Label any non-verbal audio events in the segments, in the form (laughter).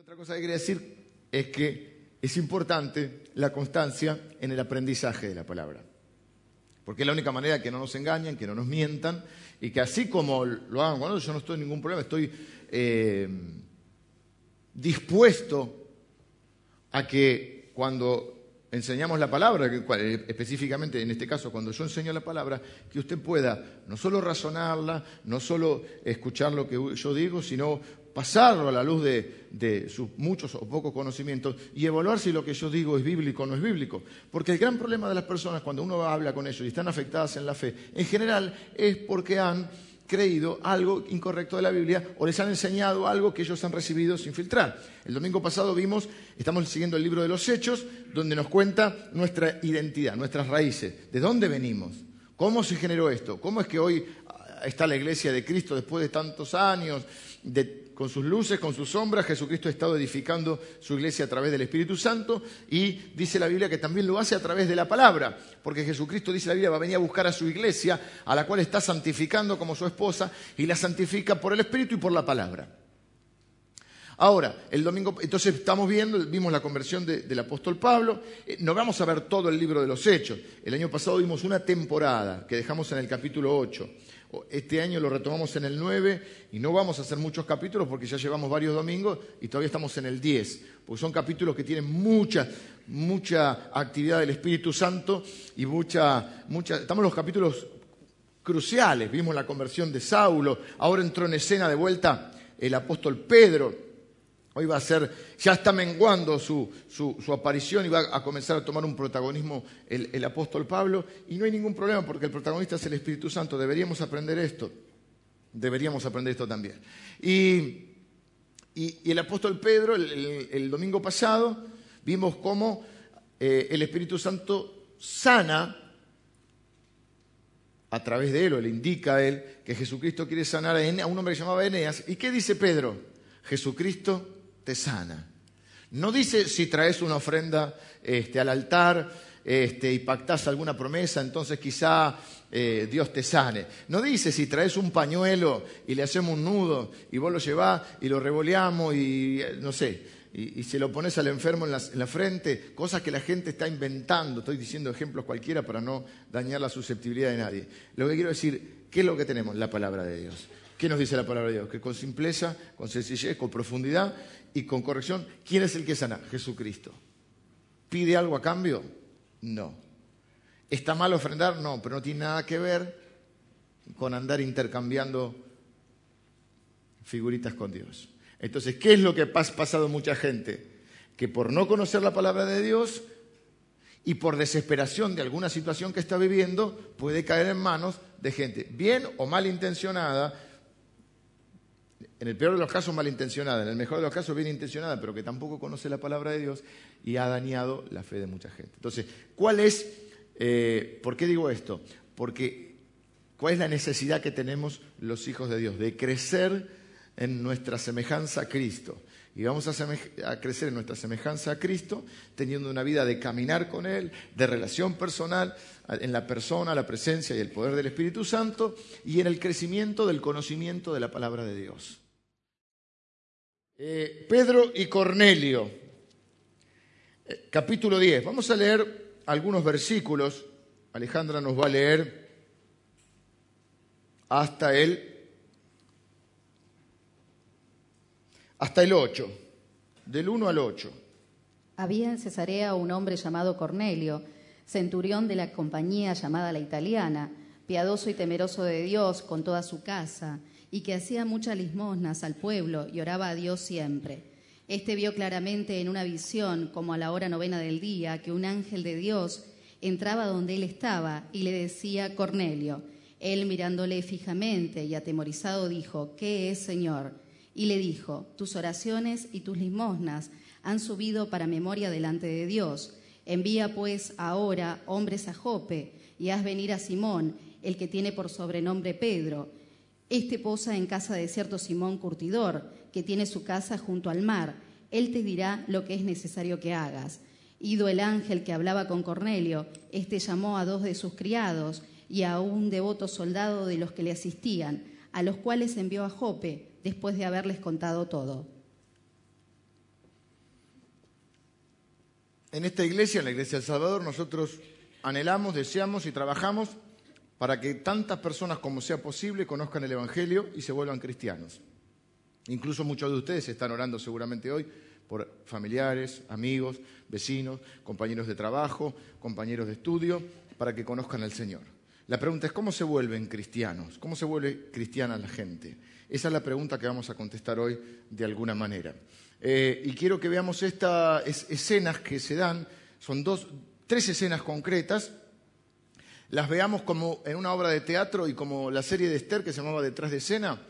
otra cosa que quería decir es que es importante la constancia en el aprendizaje de la palabra. Porque es la única manera que no nos engañen, que no nos mientan y que así como lo hagan cuando yo no estoy en ningún problema, estoy eh, dispuesto a que cuando enseñamos la palabra, eh, específicamente en este caso cuando yo enseño la palabra, que usted pueda no solo razonarla, no solo escuchar lo que yo digo, sino pasarlo a la luz de, sus muchos o pocos conocimientos y evaluar si lo que yo digo es bíblico o no es bíblico. Porque el gran problema de las personas cuando uno habla con ellos y están afectadas en la fe, en general es porque han creído algo incorrecto de la Biblia o les han enseñado algo que ellos han recibido sin filtrar. El domingo pasado vimos, estamos siguiendo el libro de los Hechos, donde nos cuenta nuestra identidad, nuestras raíces, de dónde venimos, cómo se generó esto, cómo es que hoy está la iglesia de Cristo después de tantos años, con sus luces, con sus sombras, Jesucristo ha estado edificando su iglesia a través del Espíritu Santo y dice la Biblia que también lo hace a través de la palabra, porque Jesucristo, dice la Biblia, va a venir a buscar a su iglesia, a la cual está santificando como su esposa, y la santifica por el Espíritu y por la palabra. Ahora, el domingo, entonces estamos viendo, vimos la conversión del apóstol Pablo, eh, no vamos a ver todo el libro de los Hechos. El año pasado vimos una temporada que dejamos en el capítulo 8. Este año lo retomamos en el 9 y no vamos a hacer muchos capítulos porque ya llevamos varios domingos y todavía estamos en el 10, porque son capítulos que tienen mucha, mucha actividad del Espíritu Santo y mucha, mucha... Estamos en los capítulos cruciales, vimos la conversión de Saulo, ahora entró en escena de vuelta el apóstol Pedro, Hoy va a ser, ya está menguando su, aparición y va a comenzar a tomar un protagonismo el, apóstol Pablo. Y no hay ningún problema porque el protagonista es el Espíritu Santo. Deberíamos aprender esto. Deberíamos aprender esto también. Y, el apóstol Pedro, el, domingo pasado, vimos cómo eh, el Espíritu Santo sana a través de él, o le indica a él, que Jesucristo quiere sanar a, un hombre que se llamaba Eneas. ¿Y qué dice Pedro? Jesucristo te sana. No dice si traes una ofrenda este, al altar este, y pactás alguna promesa, entonces quizá eh, Dios te sane. No dice si traes un pañuelo y le hacemos un nudo y vos lo llevás y lo revoleamos y eh, no sé, y, se lo pones al enfermo en la, frente, cosas que la gente está inventando. Estoy diciendo ejemplos cualquiera para no dañar la susceptibilidad de nadie. Lo que quiero decir, ¿qué es lo que tenemos? La palabra de Dios. ¿Qué nos dice la palabra de Dios? Que con simpleza, con sencillez, con profundidad y con corrección, ¿quién es el que sana? Jesucristo. ¿Pide algo a cambio? No. ¿Está mal ofrendar? No, pero no tiene nada que ver con andar intercambiando figuritas con Dios. Entonces, ¿qué es lo que ha pasado mucha gente? Que por no conocer la palabra de Dios y por desesperación de alguna situación que está viviendo, puede caer en manos de gente bien o mal intencionada, en el peor de los casos malintencionada, en el mejor de los casos bien intencionada, pero que tampoco conoce la palabra de Dios y ha dañado la fe de mucha gente. Entonces, ¿cuál es, eh, por qué digo esto? Porque, ¿cuál es la necesidad que tenemos los hijos de Dios? De crecer en nuestra semejanza a Cristo. Y vamos a, a, crecer en nuestra semejanza a Cristo, teniendo una vida de caminar con Él, de relación personal, en la persona, la presencia y el poder del Espíritu Santo, y en el crecimiento del conocimiento de la palabra de Dios. Eh, Pedro y Cornelio, eh, capítulo 10. Vamos a leer algunos versículos. Alejandra nos va a leer hasta el, hasta el 8, del 1 al 8. Había en Cesarea un hombre llamado Cornelio, centurión de la compañía llamada la italiana, piadoso y temeroso de Dios con toda su casa y que hacía muchas limosnas al pueblo y oraba a Dios siempre. Este vio claramente en una visión, como a la hora novena del día, que un ángel de Dios entraba donde él estaba y le decía, Cornelio. Él mirándole fijamente y atemorizado dijo, ¿qué es, Señor? Y le dijo, tus oraciones y tus limosnas han subido para memoria delante de Dios. Envía pues ahora hombres a Jope y haz venir a Simón, el que tiene por sobrenombre Pedro este posa en casa de cierto Simón Curtidor, que tiene su casa junto al mar. Él te dirá lo que es necesario que hagas. Ido el ángel que hablaba con Cornelio, éste llamó a dos de sus criados y a un devoto soldado de los que le asistían, a los cuales envió a Jope después de haberles contado todo. en esta iglesia, en la Iglesia del Salvador, nosotros anhelamos, deseamos y trabajamos para que tantas personas como sea posible conozcan el Evangelio y se vuelvan cristianos. Incluso muchos de ustedes están orando seguramente hoy por familiares, amigos, vecinos, compañeros de trabajo, compañeros de estudio, para que conozcan al Señor. La pregunta es, ¿cómo se vuelven cristianos? ¿Cómo se vuelve cristiana la gente? Esa es la pregunta que vamos a contestar hoy de alguna manera. Eh, y quiero que veamos estas escenas que se dan, son dos, tres escenas concretas, las veamos como en una obra de teatro y como la serie de Esther que se llamaba Detrás de escena,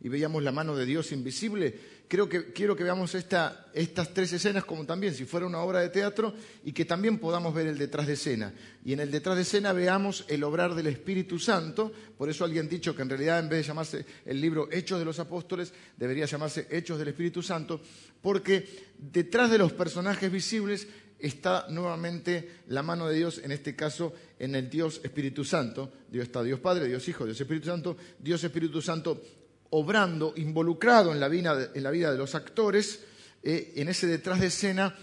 y veíamos la mano de Dios invisible, creo que quiero que veamos estas tres escenas como también si fuera una obra de teatro y que también podamos ver el detrás de escena. Y en el detrás de escena veamos el obrar del Espíritu Santo. Por eso alguien ha dicho que en realidad en vez de llamarse el libro Hechos de los Apóstoles, debería llamarse Hechos del Espíritu Santo, porque detrás de los personajes visibles está nuevamente la mano de Dios, en este caso en el Dios Espíritu Santo. Dios está Dios Padre, Dios Hijo, Dios Espíritu Santo. Dios Espíritu Santo obrando, involucrado en la vida, en la vida de los actores, eh, en ese detrás de escena,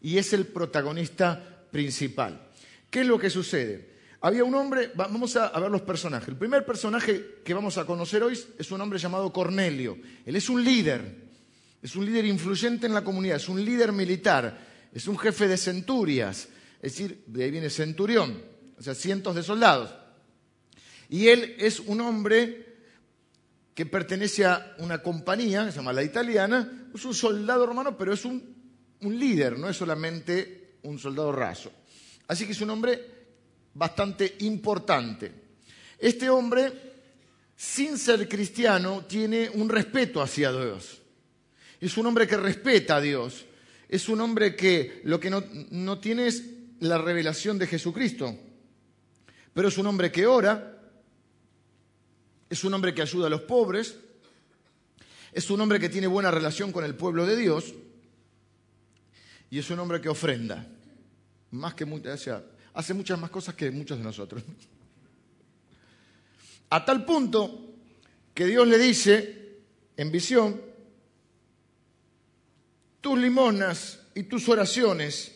y es el protagonista principal. ¿Qué es lo que sucede? Había un hombre, vamos a, ver los personajes. El primer personaje que vamos a conocer hoy es un hombre llamado Cornelio. Él es un líder, es un líder influyente en la comunidad, es un líder militar, es un jefe de centurias, es decir, de ahí viene centurión, o sea, cientos de soldados. Y él es un hombre que pertenece a una compañía, que se llama la italiana, es un soldado romano, pero es un, líder, no es solamente un soldado raso. Así que es un hombre bastante importante. Este hombre, sin ser cristiano, tiene un respeto hacia Dios. Es un hombre que respeta a Dios. Es un hombre que lo que no, no tiene es la revelación de Jesucristo. Pero es un hombre que ora, es un hombre que ayuda a los pobres, es un hombre que tiene buena relación con el pueblo de Dios y es un hombre que ofrenda, más que hace muchas más cosas que muchos de nosotros. A tal punto que Dios le dice en visión, tus limonas y tus oraciones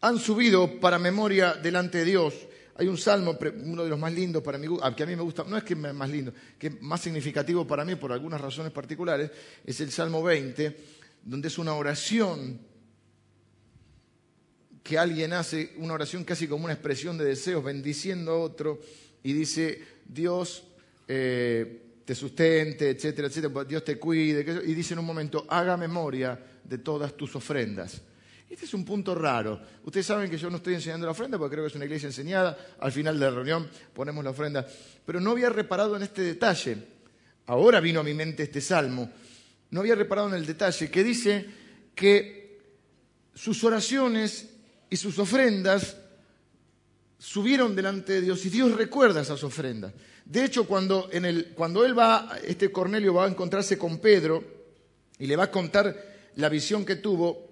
han subido para memoria delante de Dios. Hay un salmo, uno de los más lindos para mí, que a mí me gusta, no es que es más lindo, que es más significativo para mí por algunas razones particulares, es el Salmo 20, donde es una oración que alguien hace, una oración casi como una expresión de deseos, bendiciendo a otro, y dice, Dios eh, te sustente, etcétera, etcétera, Dios te cuide, y dice en un momento, haga memoria de todas tus ofrendas. Este es un punto raro. Ustedes saben que yo no estoy enseñando la ofrenda porque creo que es una iglesia enseñada. Al final de la reunión ponemos la ofrenda. Pero no había reparado en este detalle. Ahora vino a mi mente este salmo. No había reparado en el detalle que dice que sus oraciones y sus ofrendas subieron delante de Dios y Dios recuerda esas ofrendas. De hecho, cuando, cuando él va, este Cornelio va a encontrarse con Pedro y le va a contar la visión que tuvo,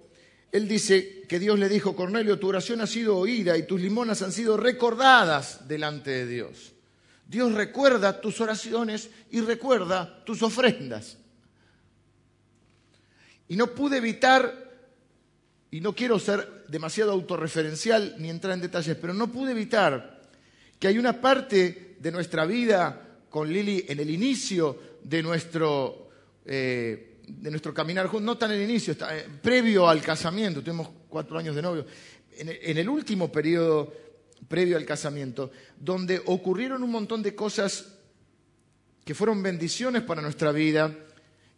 él dice que Dios le dijo, Cornelio, tu oración ha sido oída y tus limonas han sido recordadas delante de Dios. Dios recuerda tus oraciones y recuerda tus ofrendas. Y no pude evitar, y no quiero ser demasiado autorreferencial ni entrar en detalles, pero no pude evitar que hay una parte de nuestra vida con Lili en el inicio de nuestro eh, de nuestro caminar juntos, no tan en el inicio, eh, previo al casamiento, tuvimos cuatro años de novio, en, el último periodo previo al casamiento, donde ocurrieron un montón de cosas que fueron bendiciones para nuestra vida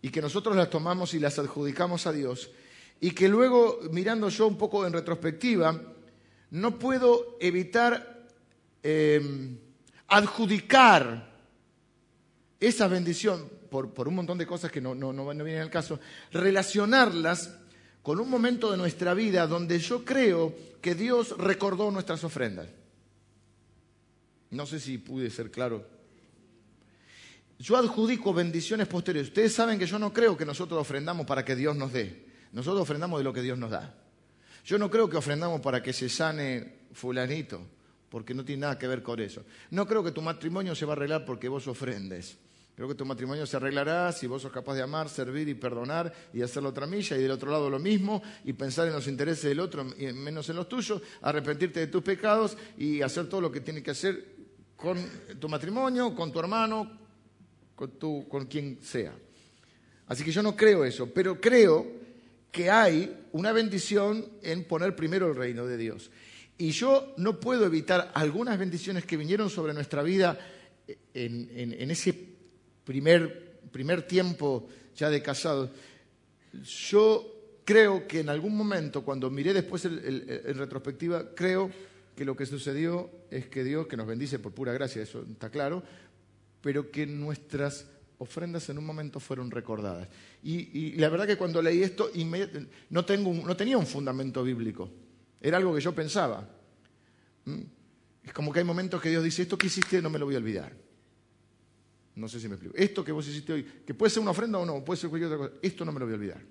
y que nosotros las tomamos y las adjudicamos a Dios, y que luego, mirando yo un poco en retrospectiva, no puedo evitar em, adjudicar esa bendición por, un montón de cosas que no, no, no, vienen al caso, relacionarlas con un momento de nuestra vida donde yo creo que Dios recordó nuestras ofrendas. No sé si pude ser claro. Yo adjudico bendiciones posteriores. Ustedes saben que yo no creo que nosotros ofrendamos para que Dios nos dé. Nosotros ofrendamos de lo que Dios nos da. Yo no creo que ofrendamos para que se sane fulanito, porque no tiene nada que ver con eso. No creo que tu matrimonio se va a arreglar porque vos ofrendes. Creo que tu matrimonio se arreglará si vos sos capaz de amar, servir y perdonar y hacer la otra milla y del otro lado lo mismo y pensar en los intereses del otro y menos en los tuyos, arrepentirte de tus pecados y hacer todo lo que tiene que hacer con tu matrimonio, con tu hermano, con, tu, con quien sea. Así que yo no creo eso, pero creo que hay una bendición en poner primero el reino de Dios. Y yo no puedo evitar algunas bendiciones que vinieron sobre nuestra vida en, ese primer, primer tiempo ya de casados. Yo creo que en algún momento, cuando miré después en retrospectiva, creo que lo que sucedió es que Dios, que nos bendice por pura gracia, eso está claro, pero que nuestras ofrendas en un momento fueron recordadas. Y, la verdad que cuando leí esto no tenía un fundamento bíblico, era algo que yo pensaba. ¿Mm? Es como que hay momentos que Dios dice, esto que hiciste no me lo voy a olvidar. No sé si me explico. Esto que vos hiciste hoy, que puede ser una ofrenda o no, puede ser cualquier otra cosa, esto no me lo voy a olvidar.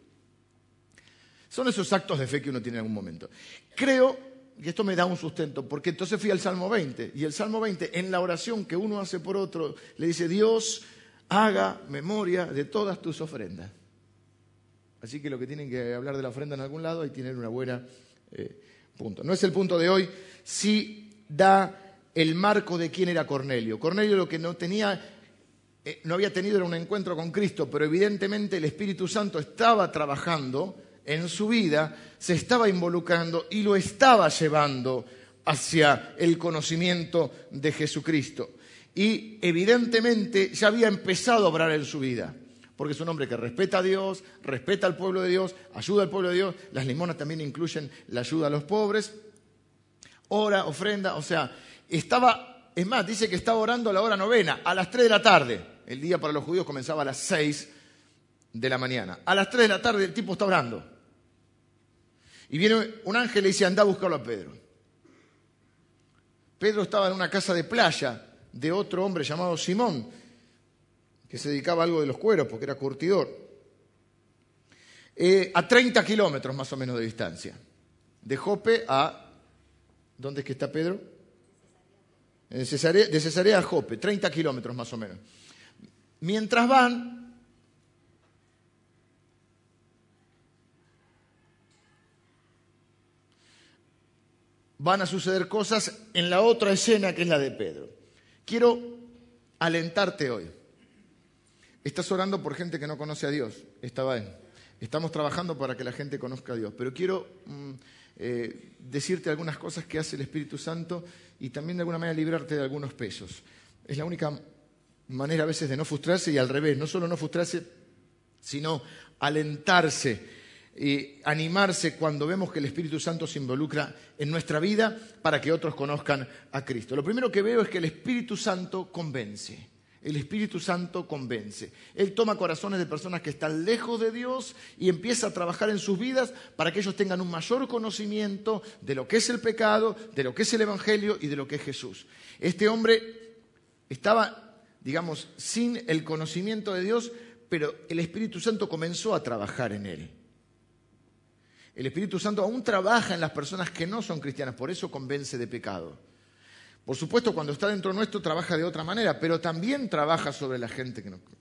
Son esos actos de fe que uno tiene en algún momento. Creo y esto me da un sustento, porque entonces fui al Salmo 20, y el Salmo 20, en la oración que uno hace por otro, le dice, Dios, haga memoria de todas tus ofrendas. Así que lo que tienen que hablar de la ofrenda en algún lado, ahí tienen una buena eh, No es el punto de hoy, sí da el marco de quién era Cornelio. Cornelio lo que no tenía, eh, no había tenido era un encuentro con Cristo, pero evidentemente el Espíritu Santo estaba trabajando en su vida se estaba involucrando y lo estaba llevando hacia el conocimiento de Jesucristo. Y evidentemente ya había empezado a obrar en su vida, porque es un hombre que respeta a Dios, respeta al pueblo de Dios, ayuda al pueblo de Dios. Las limonas también incluyen la ayuda a los pobres. Ora, ofrenda, o sea, estaba, es más, dice que estaba orando a la hora novena, a las 3 de la tarde. El día para los judíos comenzaba a las 6 de la mañana. A las 3 de la tarde el tipo está orando. Y viene un ángel y dice, anda a buscarlo a Pedro. Pedro estaba en una casa de playa de otro hombre llamado Simón, que se dedicaba a algo de los cueros porque era curtidor, eh, a 30 kilómetros más o menos de distancia. De Jope a... ¿Dónde es que está Pedro? De Cesarea, de Cesarea a Jope, 30 kilómetros más o menos. Mientras van, van a suceder cosas en la otra escena que es la de Pedro. Quiero alentarte hoy. Estás orando por gente que no conoce a Dios, está bien. Estamos trabajando para que la gente conozca a Dios, pero quiero mm, eh, decirte algunas cosas que hace el Espíritu Santo y también de alguna manera librarte de algunos pesos. Es la única manera a veces de no frustrarse y al revés, no solo no frustrarse, sino alentarse y animarse cuando vemos que el Espíritu Santo se involucra en nuestra vida para que otros conozcan a Cristo. Lo primero que veo es que el Espíritu Santo convence. El Espíritu Santo convence. Él toma corazones de personas que están lejos de Dios y empieza a trabajar en sus vidas para que ellos tengan un mayor conocimiento de lo que es el pecado, de lo que es el Evangelio y de lo que es Jesús. Este hombre estaba, digamos, sin el conocimiento de Dios, pero el Espíritu Santo comenzó a trabajar en él. El Espíritu Santo aún trabaja en las personas que no son cristianas, por eso convence de pecado. Por supuesto, cuando está dentro nuestro trabaja de otra manera, pero también trabaja sobre la gente que no está.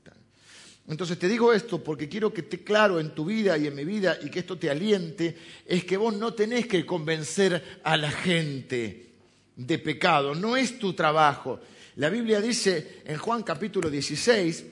Entonces te digo esto porque quiero que esté claro en tu vida y en mi vida y que esto te aliente, es que vos no tenés que convencer a la gente de pecado, no es tu trabajo. La Biblia dice en Juan capítulo 16,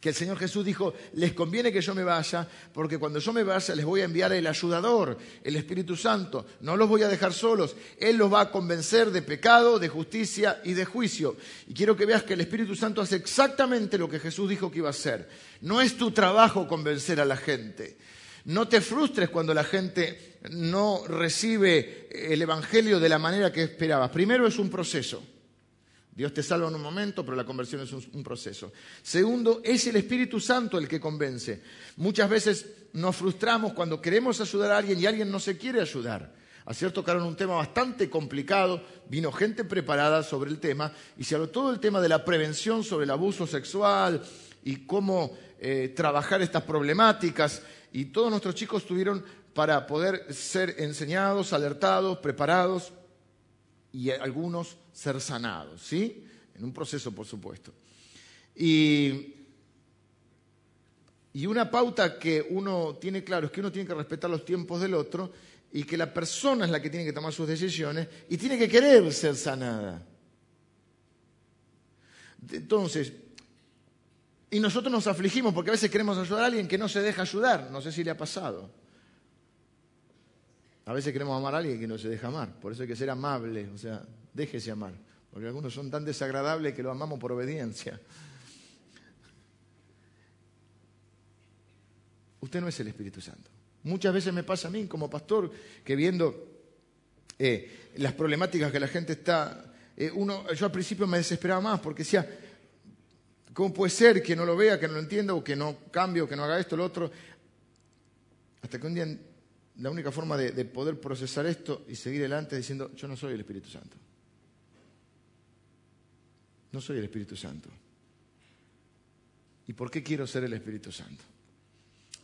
que el Señor Jesús dijo, les conviene que yo me vaya, porque cuando yo me vaya les voy a enviar el ayudador, el Espíritu Santo, no los voy a dejar solos, Él los va a convencer de pecado, de justicia y de juicio. Y quiero que veas que el Espíritu Santo hace exactamente lo que Jesús dijo que iba a hacer. No es tu trabajo convencer a la gente. No te frustres cuando la gente no recibe el Evangelio de la manera que esperabas. Primero es un proceso. Dios te salva en un momento, pero la conversión es un, proceso. Segundo, es el Espíritu Santo el que convence. Muchas veces nos frustramos cuando queremos ayudar a alguien y alguien no se quiere ayudar. Ayer tocaron un tema bastante complicado, vino gente preparada sobre el tema y se habló todo el tema de la prevención sobre el abuso sexual y cómo eh, trabajar estas problemáticas y todos nuestros chicos tuvieron para poder ser enseñados, alertados, preparados y algunos ser sanados, ¿sí? En un proceso, por supuesto. Y, y una pauta que uno tiene claro es que uno tiene que respetar los tiempos del otro y que la persona es la que tiene que tomar sus decisiones y tiene que querer ser sanada. Entonces, y nosotros nos afligimos porque a veces queremos ayudar a alguien que no se deja ayudar. No sé si le ha pasado. A veces queremos amar a alguien que no se deja amar. Por eso hay que ser amable, o sea, déjese amar. Porque algunos son tan desagradables que lo amamos por obediencia. Usted no es el Espíritu Santo. Muchas veces me pasa a mí como pastor que viendo eh, las problemáticas que la gente está... Eh, yo al principio me desesperaba más porque decía, ¿cómo puede ser que no lo vea, que no lo entienda o que no cambie que no haga esto lo otro? Hasta que un día la única forma de, de poder procesar esto y seguir adelante es diciendo, yo no soy el Espíritu Santo. No soy el Espíritu Santo. ¿Y por qué quiero ser el Espíritu Santo?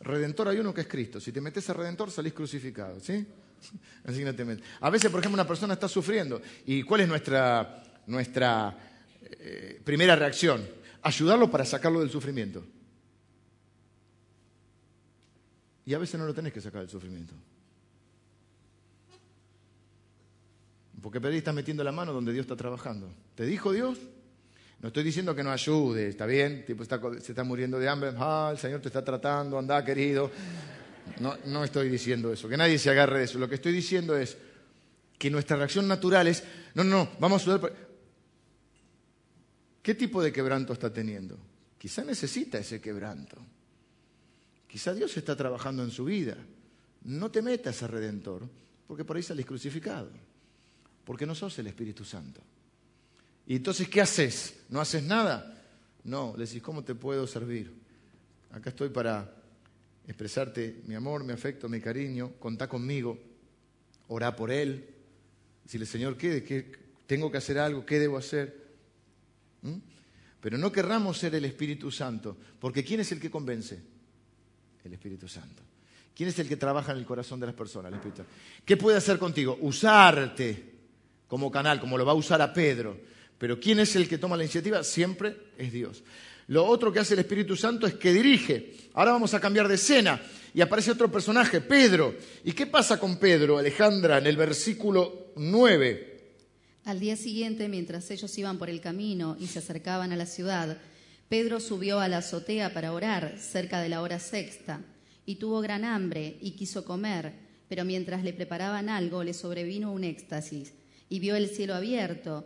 Redentor hay uno que es Cristo. Si te metes a Redentor, salís crucificado, ¿sí? (laughs) Así. A veces, por ejemplo, una persona está sufriendo. ¿Y cuál es nuestra, nuestra eh, primera reacción? Ayudarlo para sacarlo del sufrimiento. Y a veces no lo tenés que sacar del sufrimiento. Porque Pedro está metiendo la mano donde Dios está trabajando. ¿Te dijo Dios? No estoy diciendo que no ayude, está bien, tipo se está muriendo de hambre, ah, el Señor te está tratando, anda querido. No, no estoy diciendo eso, que nadie se agarre de eso. Lo que estoy diciendo es que nuestra reacción natural es, no, no, vamos a ayudar. ¿Qué tipo de quebranto está teniendo? Quizá necesita ese quebranto. Quizá Dios está trabajando en su vida. No te metas a Redentor, porque por ahí sales crucificado, porque no sos el Espíritu Santo. Y entonces, ¿qué haces? ¿No haces nada? No, le decís, ¿cómo te puedo servir? Acá estoy para expresarte mi amor, mi afecto, mi cariño, contá conmigo, orá por él, decirle, Señor, ¿qué, ¿qué, tengo que hacer algo? ¿Qué debo hacer? ¿Mm? Pero no querramos ser el Espíritu Santo, porque ¿quién es el que convence? El Espíritu Santo. ¿Quién es el que trabaja en el corazón de las personas? El Espíritu. ¿Qué puede hacer contigo? Usarte como canal, como lo va a usar a Pedro pero ¿quién es el que toma la iniciativa? Siempre es Dios. Lo otro que hace el Espíritu Santo es que dirige. Ahora vamos a cambiar de escena y aparece otro personaje, Pedro. ¿Y qué pasa con Pedro, Alejandra, en el versículo 9? Al día siguiente, mientras ellos iban por el camino y se acercaban a la ciudad, Pedro subió a la azotea para orar cerca de la hora sexta y tuvo gran hambre y quiso comer, pero mientras le preparaban algo le sobrevino un éxtasis y vio el cielo abierto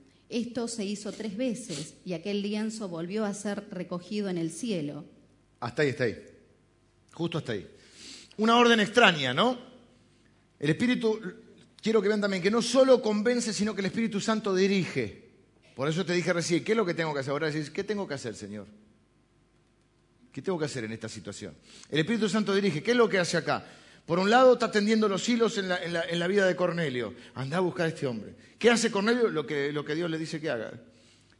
Esto se hizo tres veces y aquel lienzo volvió a ser recogido en el cielo. Hasta ahí, está ahí. Justo hasta ahí. Una orden extraña, ¿no? El Espíritu, quiero que vean también que no solo convence, sino que el Espíritu Santo dirige. Por eso te dije recién, ¿qué es lo que tengo que hacer? Ahora decís, ¿qué tengo que hacer, Señor? ¿Qué tengo que hacer en esta situación? El Espíritu Santo dirige. ¿Qué es lo que hace acá? Por un lado está tendiendo los hilos en la, vida de Cornelio. Anda a buscar a este hombre. ¿Qué hace Cornelio? Lo que, lo que Dios le dice que haga.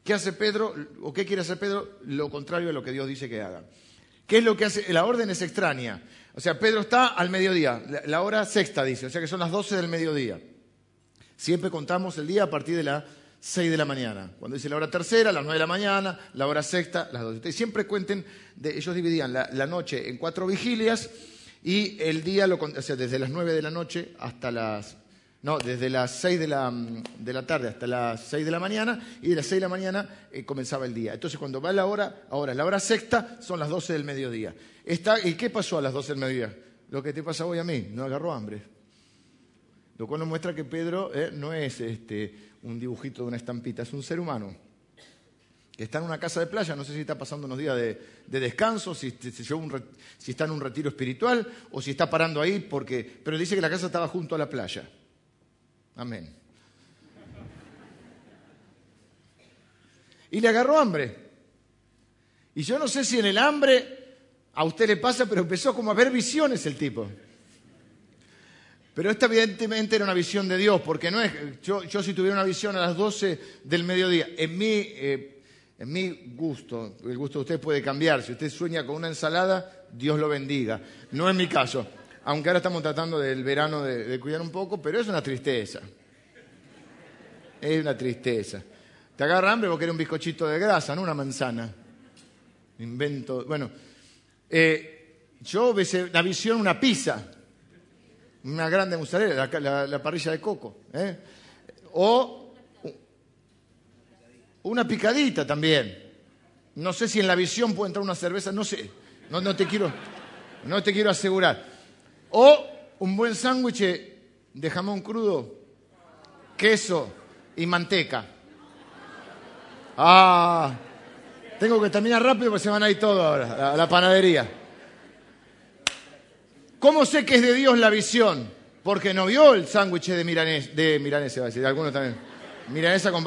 ¿Qué hace Pedro? ¿O qué quiere hacer Pedro? Lo contrario a lo que Dios dice que haga. ¿Qué es lo que hace? La orden es extraña. O sea, Pedro está al mediodía, la hora sexta dice, o sea que son las 12 del mediodía. Siempre contamos el día a partir de las 6 de la mañana. Cuando dice la hora tercera, las 9 de la mañana, la hora sexta, las 12. siempre cuenten, ellos dividían la noche en cuatro vigilias y el día, lo, o desde las 9 de la noche hasta las... No, desde las 6 de la, de la tarde hasta las 6 de la mañana y de las 6 de la mañana eh, comenzaba el día. Entonces cuando va la hora, ahora la hora sexta son las 12 del mediodía. Está, ¿Y qué pasó a las 12 del mediodía? Lo que te pasa hoy a mí, no agarró hambre. Lo cual nos muestra que Pedro eh, no es este, un dibujito de una estampita, es un ser humano está en una casa de playa, no sé si está pasando unos días de, descanso, si, está en un retiro espiritual o si está parando ahí, porque, pero dice que la casa estaba junto a la playa. Amén. Y le agarró hambre. Y yo no sé si en el hambre A usted le pasa, pero empezó como a ver visiones el tipo. Pero esta evidentemente era una visión de Dios, porque no es, yo, si tuviera una visión a las 12 del mediodía, en mi, eh, en mi gusto, el gusto de usted puede cambiar, si usted sueña con una ensalada, Dios lo bendiga. No es mi caso, aunque ahora estamos tratando del verano de, cuidar un poco, pero es una tristeza. Es una tristeza. Te agarra hambre porque era un bizcochito de grasa, no una manzana. Invento. Bueno, eh, yo la visión una pizza una grande mozzarella, la, parrilla de coco. ¿eh? O una picadita también. No sé si en la visión puede entrar una cerveza, no sé. No, no, te, quiero, no te quiero asegurar. O un buen sándwich de jamón crudo, queso y manteca. Ah, tengo que terminar rápido porque se van a ir todos ahora a la panadería. ¿Cómo sé que es de Dios la visión? Porque no vio el sándwich de milanés, de va a decir, algunos también. Milanesa con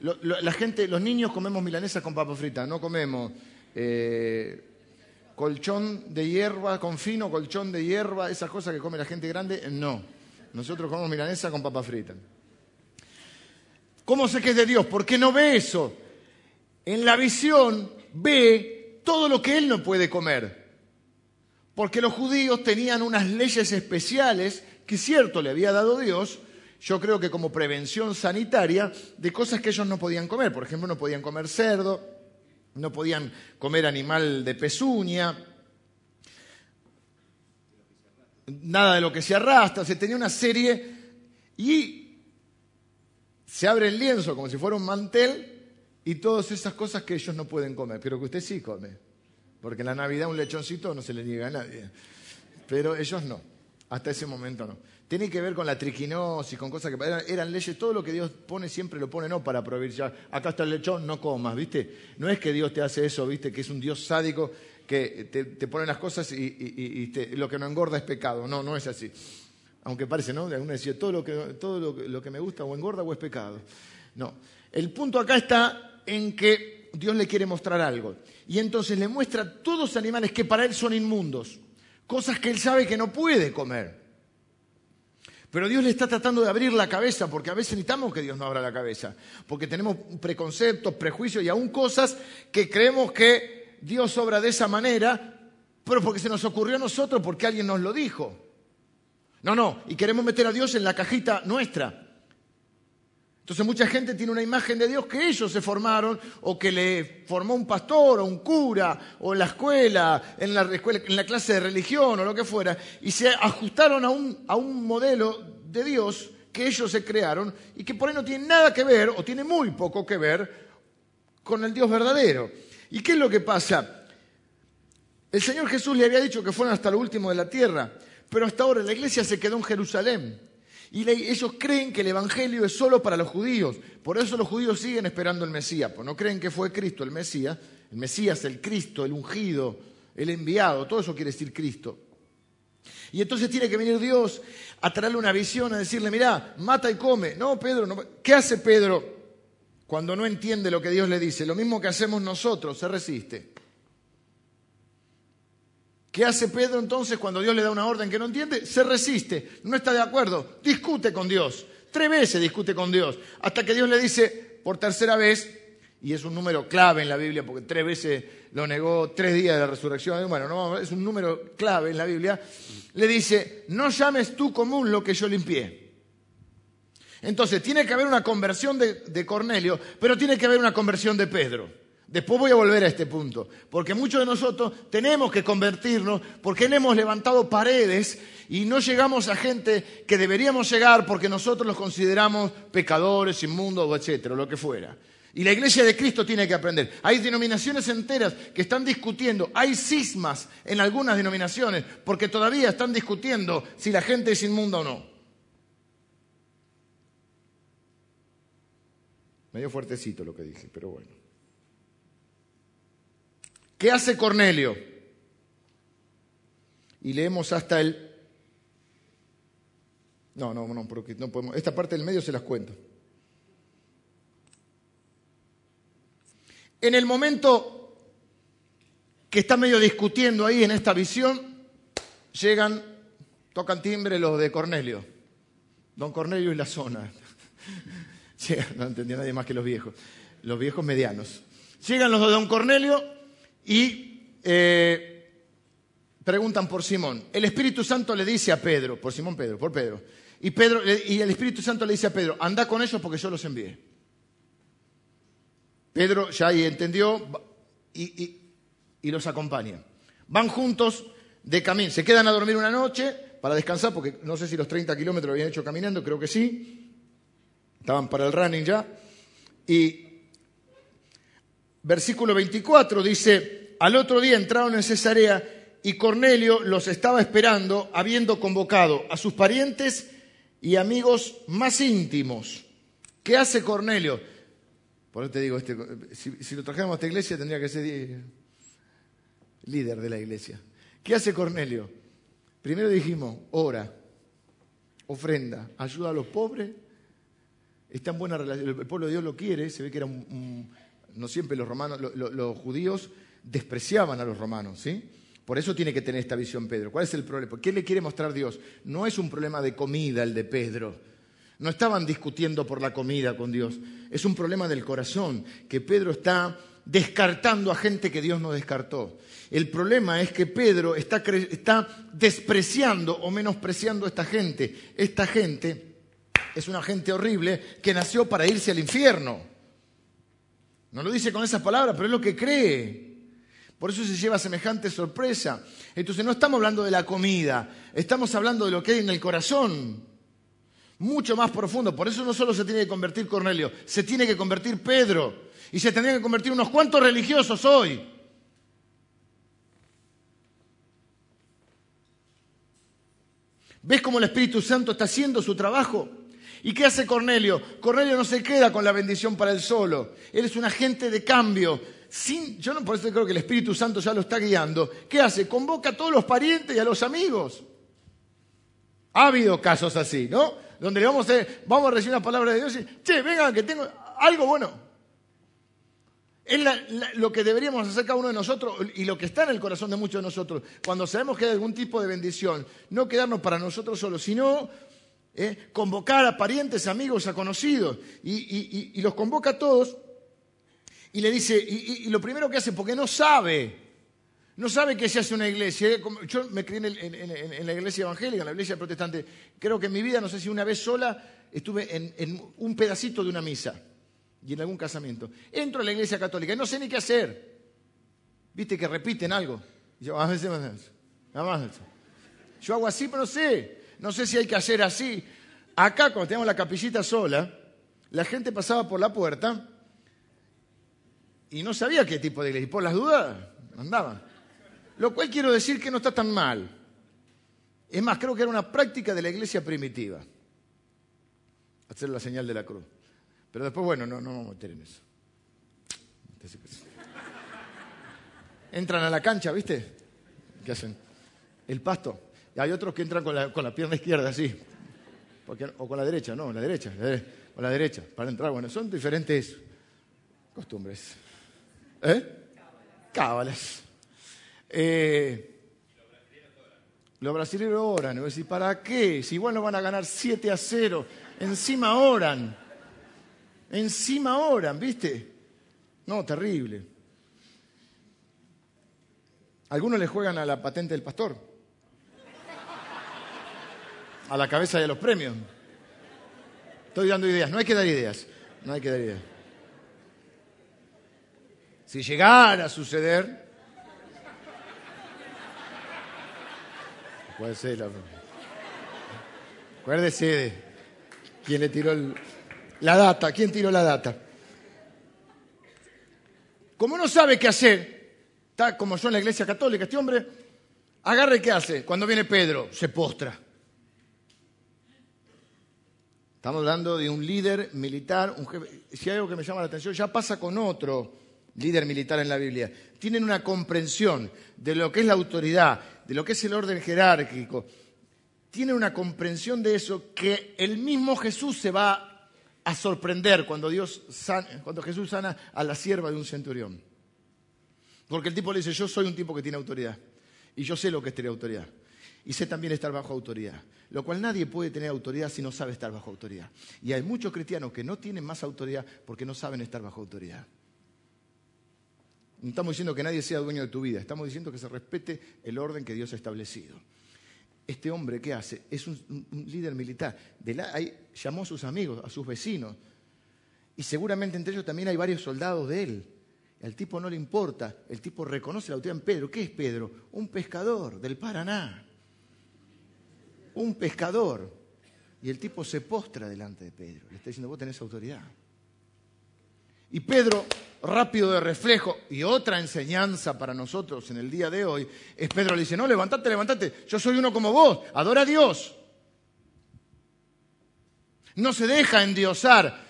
la gente, los niños comemos milanesa con papa frita, no comemos eh, colchón de hierba con fino, colchón de hierba, esas cosas que come la gente grande, no. Nosotros comemos milanesa con papa frita. ¿Cómo sé que es de Dios? Porque no ve eso. En la visión ve todo lo que él no puede comer porque los judíos tenían unas leyes especiales que cierto le había dado Dios, yo creo que como prevención sanitaria, de cosas que ellos no podían comer. Por ejemplo, no podían comer cerdo, no podían comer animal de pezuña, nada de lo que se arrastra, se tenía una serie y se abre el lienzo como si fuera un mantel y todas esas cosas que ellos no pueden comer, pero que usted sí come. Porque en la Navidad un lechoncito no se le niega a nadie. Pero ellos no. Hasta ese momento no. Tiene que ver con la triquinosis, con cosas que eran, leyes. Todo lo que Dios pone siempre lo pone no para. Ya, acá está el lechón, no comas, ¿viste? No es que Dios te hace eso, ¿viste? Que es un Dios sádico que te, pone las cosas y, lo que no engorda es pecado. No, no es así. Aunque parece, ¿no? Uno decía, todo, lo que, todo lo que me gusta o engorda o es pecado. No. El punto acá está en que Dios le quiere mostrar algo y entonces le muestra todos los animales que para él son inmundos, cosas que él sabe que no puede comer. Pero Dios le está tratando de abrir la cabeza, porque a veces necesitamos que Dios nos abra la cabeza, porque tenemos preconceptos, prejuicios y aún cosas que creemos que Dios obra de esa manera, pero porque se nos ocurrió a nosotros, porque alguien nos lo dijo. No, no, y queremos meter a Dios en la cajita nuestra. Entonces mucha gente tiene una imagen de Dios que ellos se formaron o que le formó un pastor o un cura o en la escuela, en la, escuela, en la clase de religión o lo que fuera, y se ajustaron a un, modelo de Dios que ellos se crearon y que por ahí no tiene nada que ver o tiene muy poco que ver con el Dios verdadero. ¿Y qué es lo que pasa? El Señor Jesús le había dicho que fueron hasta lo último de la tierra, pero hasta ahora la iglesia se quedó en Jerusalén. Y ellos creen que el Evangelio es solo para los judíos. Por eso los judíos siguen esperando el Mesías. Pues no creen que fue Cristo el Mesías. El Mesías, el Cristo, el ungido, el enviado. Todo eso quiere decir Cristo. Y entonces tiene que venir Dios a traerle una visión, a decirle, mirá, mata y come. No, Pedro, no. ¿qué hace Pedro cuando no entiende lo que Dios le dice? Lo mismo que hacemos nosotros, se resiste. ¿Qué hace Pedro entonces cuando Dios le da una orden que no entiende? Se resiste, no está de acuerdo, discute con Dios. Tres veces discute con Dios, hasta que Dios le dice por tercera vez, y es un número clave en la Biblia, porque tres veces lo negó, tres días de la resurrección, bueno, no, es un número clave en la Biblia, le dice, no llames tú común lo que yo limpié. Entonces, tiene que haber una conversión de, de Cornelio, pero tiene que haber una conversión de Pedro. Después voy a volver a este punto, porque muchos de nosotros tenemos que convertirnos porque hemos levantado paredes y no llegamos a gente que deberíamos llegar porque nosotros los consideramos pecadores, inmundos, etcétera, lo que fuera. Y la iglesia de Cristo tiene que aprender. Hay denominaciones enteras que están discutiendo, hay cismas en algunas denominaciones porque todavía están discutiendo si la gente es inmunda o no. Medio fuertecito lo que dije, pero bueno. ¿Qué hace Cornelio? Y leemos hasta el... No, no, no, porque no podemos... Esta parte del medio se las cuento. En el momento que está medio discutiendo ahí en esta visión, llegan, tocan timbre los de Cornelio. Don Cornelio y la zona. (laughs) no entendía nadie más que los viejos, los viejos medianos. Llegan los de Don Cornelio y eh, preguntan por Simón. El Espíritu Santo le dice a Pedro, por Simón Pedro, por Pedro, y, Pedro, y el Espíritu Santo le dice a Pedro, anda con ellos porque yo los envié. Pedro ya ahí entendió y, los acompaña. Van juntos de camino, se quedan a dormir una noche para descansar, porque no sé si los 30 kilómetros habían hecho caminando, creo que sí. Estaban para el running ya. Y versículo 24 dice, al otro día entraron en Cesarea y Cornelio los estaba esperando, habiendo convocado a sus parientes y amigos más íntimos. ¿Qué hace Cornelio? Por eso te digo, este, si, lo trajéramos a esta iglesia tendría que ser líder de la iglesia. ¿Qué hace Cornelio? Primero dijimos, ora, ofrenda, ayuda a los pobres. Está en buena relación. El pueblo de Dios lo quiere. Se ve que era no siempre los romanos, los judíos despreciaban a los romanos, ¿sí? Por eso tiene que tener esta visión Pedro. ¿Cuál es el problema? ¿Qué le quiere mostrar Dios? No es un problema de comida el de Pedro. No estaban discutiendo por la comida con Dios. Es un problema del corazón, que Pedro está descartando a gente que Dios no descartó. El problema es que Pedro está, está despreciando o menospreciando a esta gente. Esta gente es una gente horrible que nació para irse al infierno. No lo dice con esas palabras, pero es lo que cree. Por eso se lleva semejante sorpresa. Entonces no estamos hablando de la comida, estamos hablando de lo que hay en el corazón. Mucho más profundo. Por eso no solo se tiene que convertir Cornelio, se tiene que convertir Pedro. Y se tendrían que convertir unos cuantos religiosos hoy. ¿Ves cómo el Espíritu Santo está haciendo su trabajo? ¿Y qué hace Cornelio? Cornelio no se queda con la bendición para él solo. Él es un agente de cambio yo no por eso creo que el Espíritu Santo ya lo está guiando. ¿Qué hace? Convoca a todos los parientes y a los amigos. Ha habido casos así, ¿no? Donde le vamos a, vamos a recibir una palabra de Dios y, che, vengan que tengo algo bueno. Es lo que deberíamos hacer cada uno de nosotros y lo que está en el corazón de muchos de nosotros. Cuando sabemos que hay algún tipo de bendición, no quedarnos para nosotros solos, sino eh, convocar a parientes, amigos, a conocidos. y los convoca a todos y le dice, y, lo primero que hace, porque no sabe, no sabe que se hace una iglesia. Yo me crié en, la iglesia evangélica, en la iglesia protestante. Creo que en mi vida, no sé si una vez sola, estuve en, un pedacito de una misa y en algún casamiento. Entro a la iglesia católica y no sé ni qué hacer. Viste que repiten algo. yo, a veces, nada más. Yo hago así, pero no sé. No sé si hay que hacer así. Acá, cuando teníamos la capillita sola, la gente pasaba por la puerta y no sabía qué tipo de iglesia. Y por las dudas andaban. Lo cual quiero decir que no está tan mal. Es más, creo que era una práctica de la iglesia primitiva. Hacer la señal de la cruz. Pero después, bueno, no, no vamos a meter en eso. Entran a la cancha, ¿viste? ¿Qué hacen? El pasto. Y hay otros que entran con la, con la pierna izquierda, así. o con la derecha, no, la derecha. Con la derecha, para entrar. Bueno, son diferentes costumbres. ¿Eh? Cábalas. Eh, los brasileños oran. Y ¿para qué? Si igual no van a ganar 7 a 0. Encima oran. Encima oran, ¿viste? No, terrible. Algunos le juegan a la patente del pastor. A la cabeza de los premios. Estoy dando ideas. No hay que dar ideas. No hay que dar ideas. Si llegara a suceder, puede ser la... Acuérdese de quién le tiró la data, quién tiró la data. Como no sabe qué hacer, está como yo en la iglesia católica, este hombre agarre qué hace. Cuando viene Pedro, se postra. Estamos hablando de un líder militar, un jefe. Si hay algo que me llama la atención, ya pasa con otro líder militar en la Biblia, tienen una comprensión de lo que es la autoridad, de lo que es el orden jerárquico, tienen una comprensión de eso que el mismo Jesús se va a sorprender cuando, Dios cuando Jesús sana a la sierva de un centurión. Porque el tipo le dice, yo soy un tipo que tiene autoridad. Y yo sé lo que es tener autoridad. Y sé también estar bajo autoridad. Lo cual nadie puede tener autoridad si no sabe estar bajo autoridad. Y hay muchos cristianos que no tienen más autoridad porque no saben estar bajo autoridad. No estamos diciendo que nadie sea dueño de tu vida, estamos diciendo que se respete el orden que Dios ha establecido. Este hombre, ¿qué hace? Es un, líder militar. ahí, llamó a sus amigos, a sus vecinos. Y seguramente entre ellos también hay varios soldados de él. Al tipo no le importa, el tipo reconoce la autoridad en Pedro. ¿Qué es Pedro? Un pescador del Paraná. Un pescador. Y el tipo se postra delante de Pedro. Le está diciendo, vos tenés autoridad. Y Pedro, rápido de reflejo, y otra enseñanza para nosotros en el día de hoy, es Pedro le dice, no, levántate, levántate, yo soy uno como vos, adora a Dios. No se deja endiosar.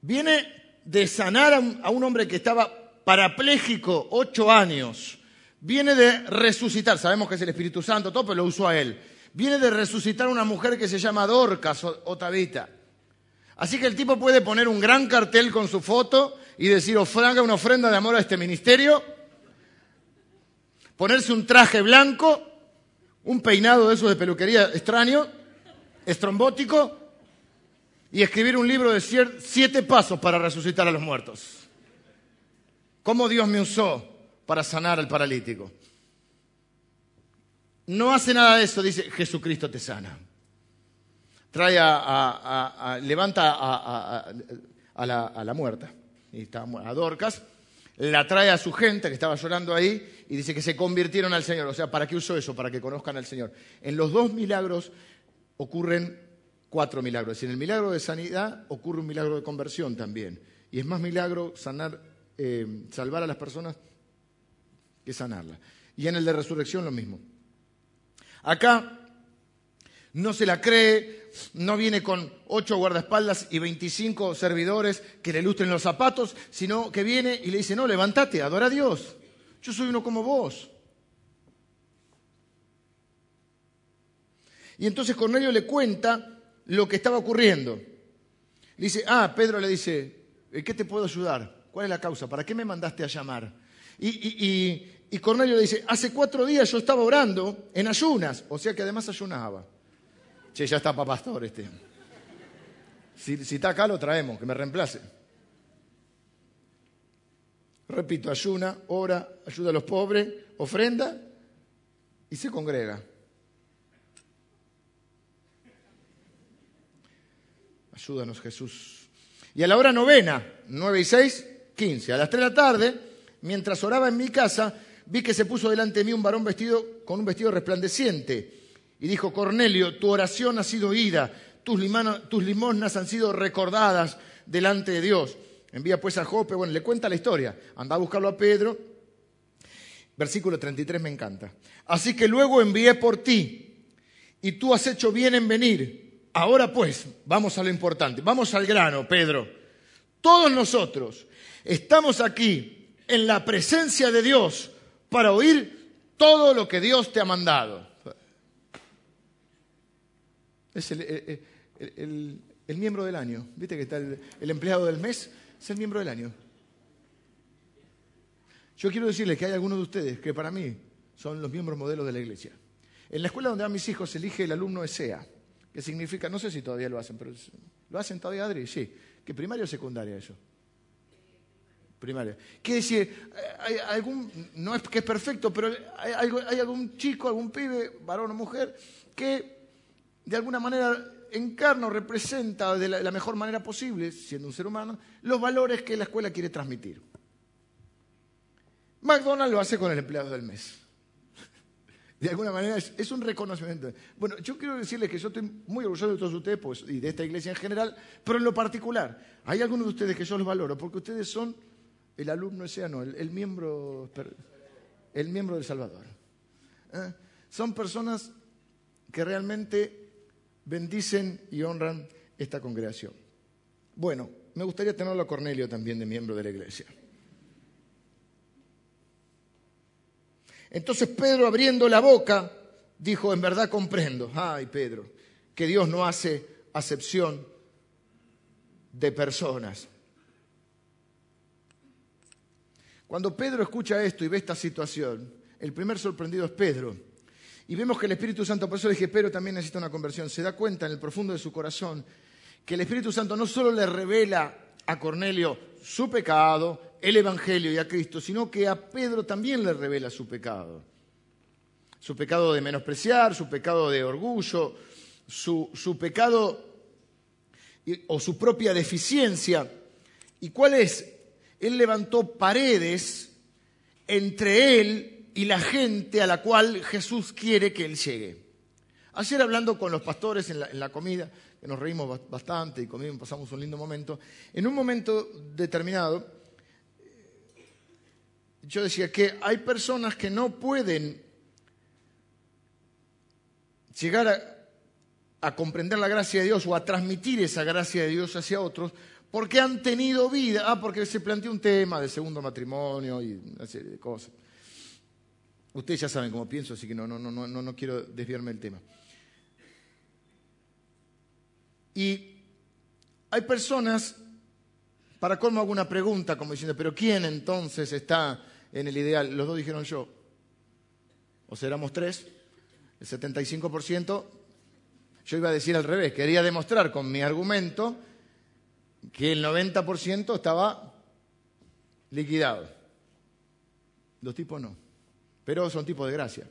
Viene de sanar a un, hombre que estaba parapléjico ocho años. Viene de resucitar, sabemos que es el Espíritu Santo, todo, pero lo usó a él. Viene de resucitar una mujer que se llama Dorcas o. Así que el tipo puede poner un gran cartel con su foto y decir, una ofrenda de amor a este ministerio, ponerse un traje blanco, un peinado de esos de peluquería extraño, estrombótico, y escribir un libro de siete pasos para resucitar a los muertos. ¿Cómo Dios me usó para sanar al paralítico? No hace nada de eso, dice Jesucristo te sana trae a, levanta a, la, muerta, y a Dorcas, la trae a su gente que estaba llorando ahí y dice que se convirtieron al Señor. O sea, ¿para qué usó eso? Para que conozcan al Señor. En los dos milagros ocurren cuatro milagros. En el milagro de sanidad ocurre un milagro de conversión también. Y es más milagro sanar, eh, salvar a las personas que sanarlas. Y en el de resurrección lo mismo. Acá no se la cree, no viene con ocho guardaespaldas y veinticinco servidores que le lustren los zapatos, sino que viene y le dice, no, levántate, adora a Dios. Yo soy uno como vos. Y entonces Cornelio le cuenta lo que estaba ocurriendo. Le dice, ah, Pedro le dice, ¿qué te puedo ayudar? ¿Cuál es la causa? ¿Para qué me mandaste a llamar? Y, y Cornelio le dice, hace cuatro días yo estaba orando en ayunas, o sea que además ayunaba. Che, ya está para pastor este. Si, está acá, lo traemos, que me reemplace. Repito, ayuna, ora, ayuda a los pobres, ofrenda y se congrega. Ayúdanos, Jesús. Y a la hora novena, nueve y seis, quince, a las tres de la tarde, mientras oraba en mi casa, vi que se puso delante de mí un varón vestido con un vestido resplandeciente y dijo, Cornelio, tu oración ha sido oída, tus, limosnas han sido recordadas delante de Dios. Envía pues a Jope, bueno, le cuenta la historia, anda a buscarlo a Pedro. Versículo 33 me encanta. Así que luego envié por ti y tú has hecho bien en venir. Ahora pues, vamos a lo importante, vamos al grano, Pedro. Todos nosotros estamos aquí en la presencia de Dios para oír todo lo que Dios te ha mandado. Es el, miembro del año. ¿Viste que está el, empleado del mes? Es el miembro del año. Yo quiero decirles que hay algunos de ustedes que para mí son los miembros modelos de la iglesia. En la escuela donde van mis hijos se elige el alumno ESEA, que significa, no sé si todavía lo hacen, pero ¿lo hacen todavía, Adri? Sí. ¿Que primaria o secundaria eso? Primaria. Quiere decir, hay algún, no es que es perfecto, pero hay, algún chico, algún pibe, varón o mujer, que de alguna manera encarna o representa de la, mejor manera posible, siendo un ser humano, los valores que la escuela quiere transmitir. McDonald's lo hace con el empleado del mes. (laughs) De alguna manera es, un reconocimiento. Bueno, yo quiero decirles que yo estoy muy orgulloso de todos ustedes pues, y de esta iglesia en general, pero en lo particular, hay algunos de ustedes que yo los valoro porque ustedes son el alumno ese, no, el, miembro, el miembro del Salvador. ¿Eh? Son personas que realmente bendicen y honran esta congregación. Bueno, me gustaría tenerlo a Cornelio también de miembro de la iglesia. Entonces Pedro abriendo la boca dijo, en verdad comprendo, ay Pedro, que Dios no hace acepción de personas. Cuando Pedro escucha esto y ve esta situación, el primer sorprendido es Pedro. Y vemos que el Espíritu Santo, por eso dije, Pedro también necesita una conversión, se da cuenta en el profundo de su corazón que el Espíritu Santo no solo le revela a Cornelio su pecado, el Evangelio y a Cristo, sino que a Pedro también le revela su pecado. Su pecado de menospreciar, su pecado de orgullo, su, su pecado o su propia deficiencia. ¿Y cuál es? Él levantó paredes entre él y la gente a la cual Jesús quiere que él llegue. Ayer hablando con los pastores en la, comida, que nos reímos bastante y comimos, pasamos un lindo momento, en un momento determinado, yo decía que hay personas que no pueden llegar a comprender la gracia de Dios o a transmitir esa gracia de Dios hacia otros porque han tenido vida. Ah, porque se planteó un tema de segundo matrimonio y una serie de cosas. Ustedes ya saben cómo pienso, así que no, no, no, no, no quiero desviarme del tema. Y hay personas, para cómo hago una pregunta, como diciendo, pero ¿quién entonces está en el ideal? Los dos dijeron yo. O sea, éramos tres, el 75% yo iba a decir al revés, quería demostrar con mi argumento que el 90% estaba liquidado. Los tipos no, pero son tipos de gracia.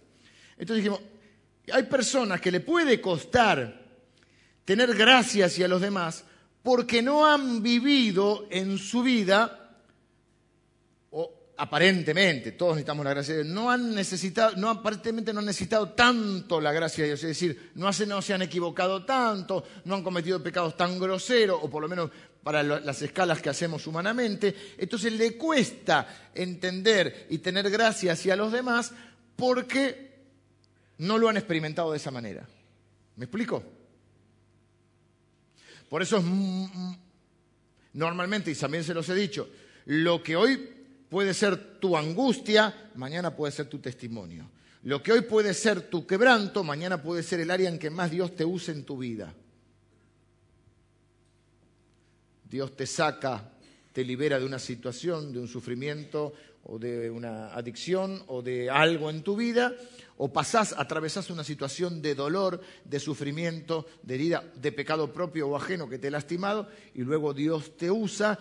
Entonces dijimos, hay personas que le puede costar tener gracia hacia los demás porque no han vivido en su vida aparentemente, todos necesitamos la gracia de Dios, no han necesitado, no aparentemente no han necesitado tanto la gracia de Dios, es decir, no, no se han equivocado tanto, no han cometido pecados tan groseros, o por lo menos para las escalas que hacemos humanamente, entonces le cuesta entender y tener gracia hacia los demás porque no lo han experimentado de esa manera. ¿Me explico? Por eso es normalmente, y también se los he dicho, lo que hoy puede ser tu angustia, mañana puede ser tu testimonio. Lo que hoy puede ser tu quebranto, mañana puede ser el área en que más Dios te use en tu vida. Dios te saca, te libera de una situación, de un sufrimiento o de una adicción o de algo en tu vida, o pasás, atravesás una situación de dolor, de sufrimiento, de herida, de pecado propio o ajeno que te ha lastimado, y luego Dios te usa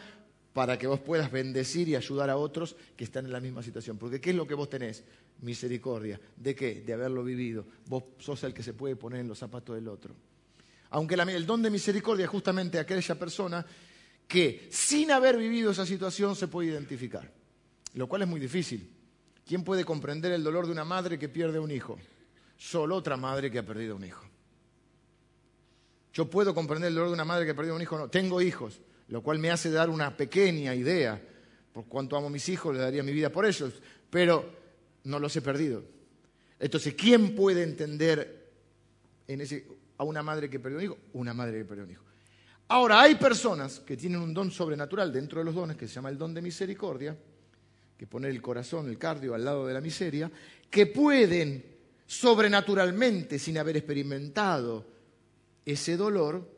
para que vos puedas bendecir y ayudar a otros que están en la misma situación. Porque ¿qué es lo que vos tenés? Misericordia. ¿De qué? De haberlo vivido. Vos sos el que se puede poner en los zapatos del otro. Aunque el don de misericordia es justamente aquella persona que sin haber vivido esa situación se puede identificar. Lo cual es muy difícil. ¿Quién puede comprender el dolor de una madre que pierde un hijo? Solo otra madre que ha perdido un hijo. Yo puedo comprender el dolor de una madre que ha perdido un hijo, no. Tengo hijos lo cual me hace dar una pequeña idea. Por cuanto amo a mis hijos, le daría mi vida por ellos, pero no los he perdido. Entonces, ¿quién puede entender a una madre que perdió un hijo? Una madre que perdió un hijo. Ahora, hay personas que tienen un don sobrenatural dentro de los dones, que se llama el don de misericordia, que pone el corazón, el cardio al lado de la miseria, que pueden sobrenaturalmente, sin haber experimentado ese dolor,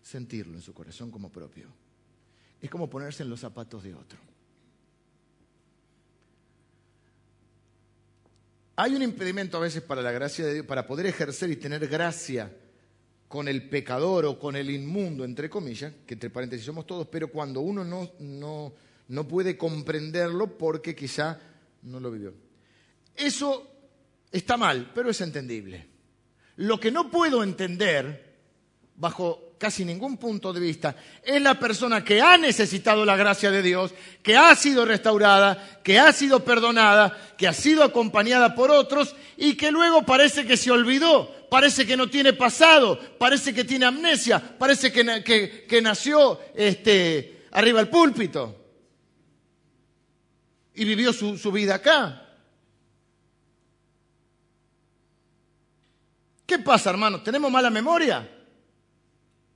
sentirlo en su corazón como propio es como ponerse en los zapatos de otro. Hay un impedimento a veces para la gracia de Dios, para poder ejercer y tener gracia con el pecador o con el inmundo, entre comillas, que entre paréntesis somos todos, pero cuando uno no, no, no puede comprenderlo porque quizá no lo vivió. Eso está mal, pero es entendible. Lo que no puedo entender, bajo casi ningún punto de vista, es la persona que ha necesitado la gracia de Dios, que ha sido restaurada, que ha sido perdonada, que ha sido acompañada por otros y que luego parece que se olvidó, parece que no tiene pasado, parece que tiene amnesia, parece que, nació este, arriba del púlpito y vivió su, su vida acá. ¿Qué pasa, hermano? ¿Tenemos mala memoria?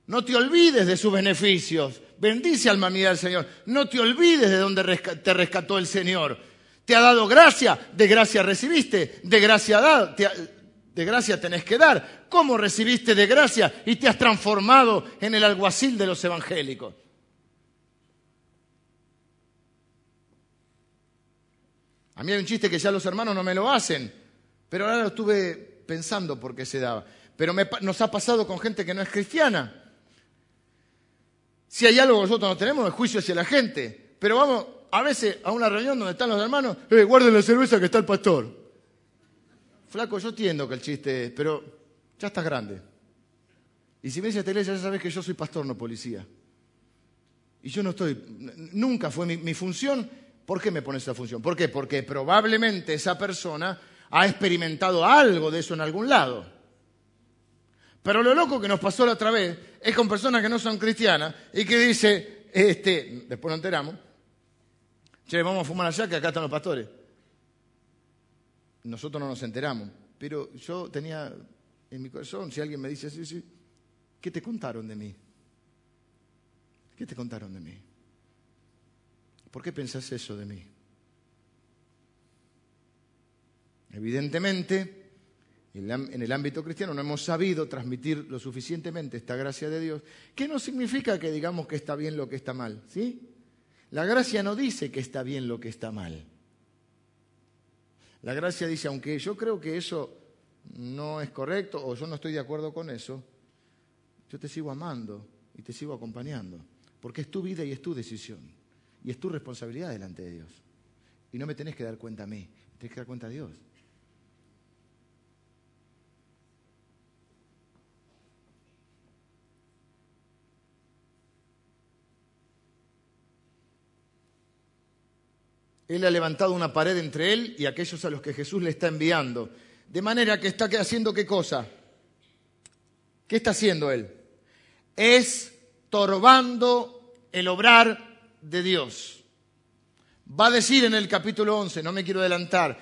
No te olvides de sus beneficios. Bendice alma mía al Señor. No te olvides de donde te rescató el Señor. Te ha dado gracia, de gracia recibiste, de gracia dado, de gracia tenés que dar. ¿Cómo recibiste de gracia y te has transformado en el alguacil de los evangélicos? A mí hay un chiste que ya los hermanos no me lo hacen, pero ahora lo estuve pensando por qué se daba. Pero nos ha pasado con gente que no es cristiana. Si hay algo que nosotros no tenemos, es juicio hacia la gente. Pero vamos a veces a una reunión donde están los hermanos, eh, guarden la cerveza que está el pastor. Flaco, yo entiendo que el chiste es, pero ya estás grande. Y si me dices esta iglesia, ya sabes que yo soy pastor, no policía. Y yo no estoy, nunca fue mi, mi función. ¿Por qué me pones esa función? ¿Por qué? Porque probablemente esa persona ha experimentado algo de eso en algún lado. Pero lo loco que nos pasó la otra vez es con personas que no son cristianas y que dice, este, después nos enteramos, che, vamos a fumar allá que acá están los pastores. Nosotros no nos enteramos, pero yo tenía en mi corazón, si alguien me dice así, sí, ¿qué te contaron de mí? ¿Qué te contaron de mí? ¿Por qué pensás eso de mí? Evidentemente, en el ámbito cristiano no hemos sabido transmitir lo suficientemente esta gracia de Dios, que no significa que digamos que está bien lo que está mal, ¿sí? La gracia no dice que está bien lo que está mal. La gracia dice, aunque yo creo que eso no es correcto o yo no estoy de acuerdo con eso, yo te sigo amando y te sigo acompañando, porque es tu vida y es tu decisión y es tu responsabilidad delante de Dios. Y no me tenés que dar cuenta a mí, tenés que dar cuenta a Dios. Él ha levantado una pared entre él y aquellos a los que Jesús le está enviando. De manera que está haciendo qué cosa? ¿Qué está haciendo él? Estorbando el obrar de Dios. Va a decir en el capítulo 11, no me quiero adelantar,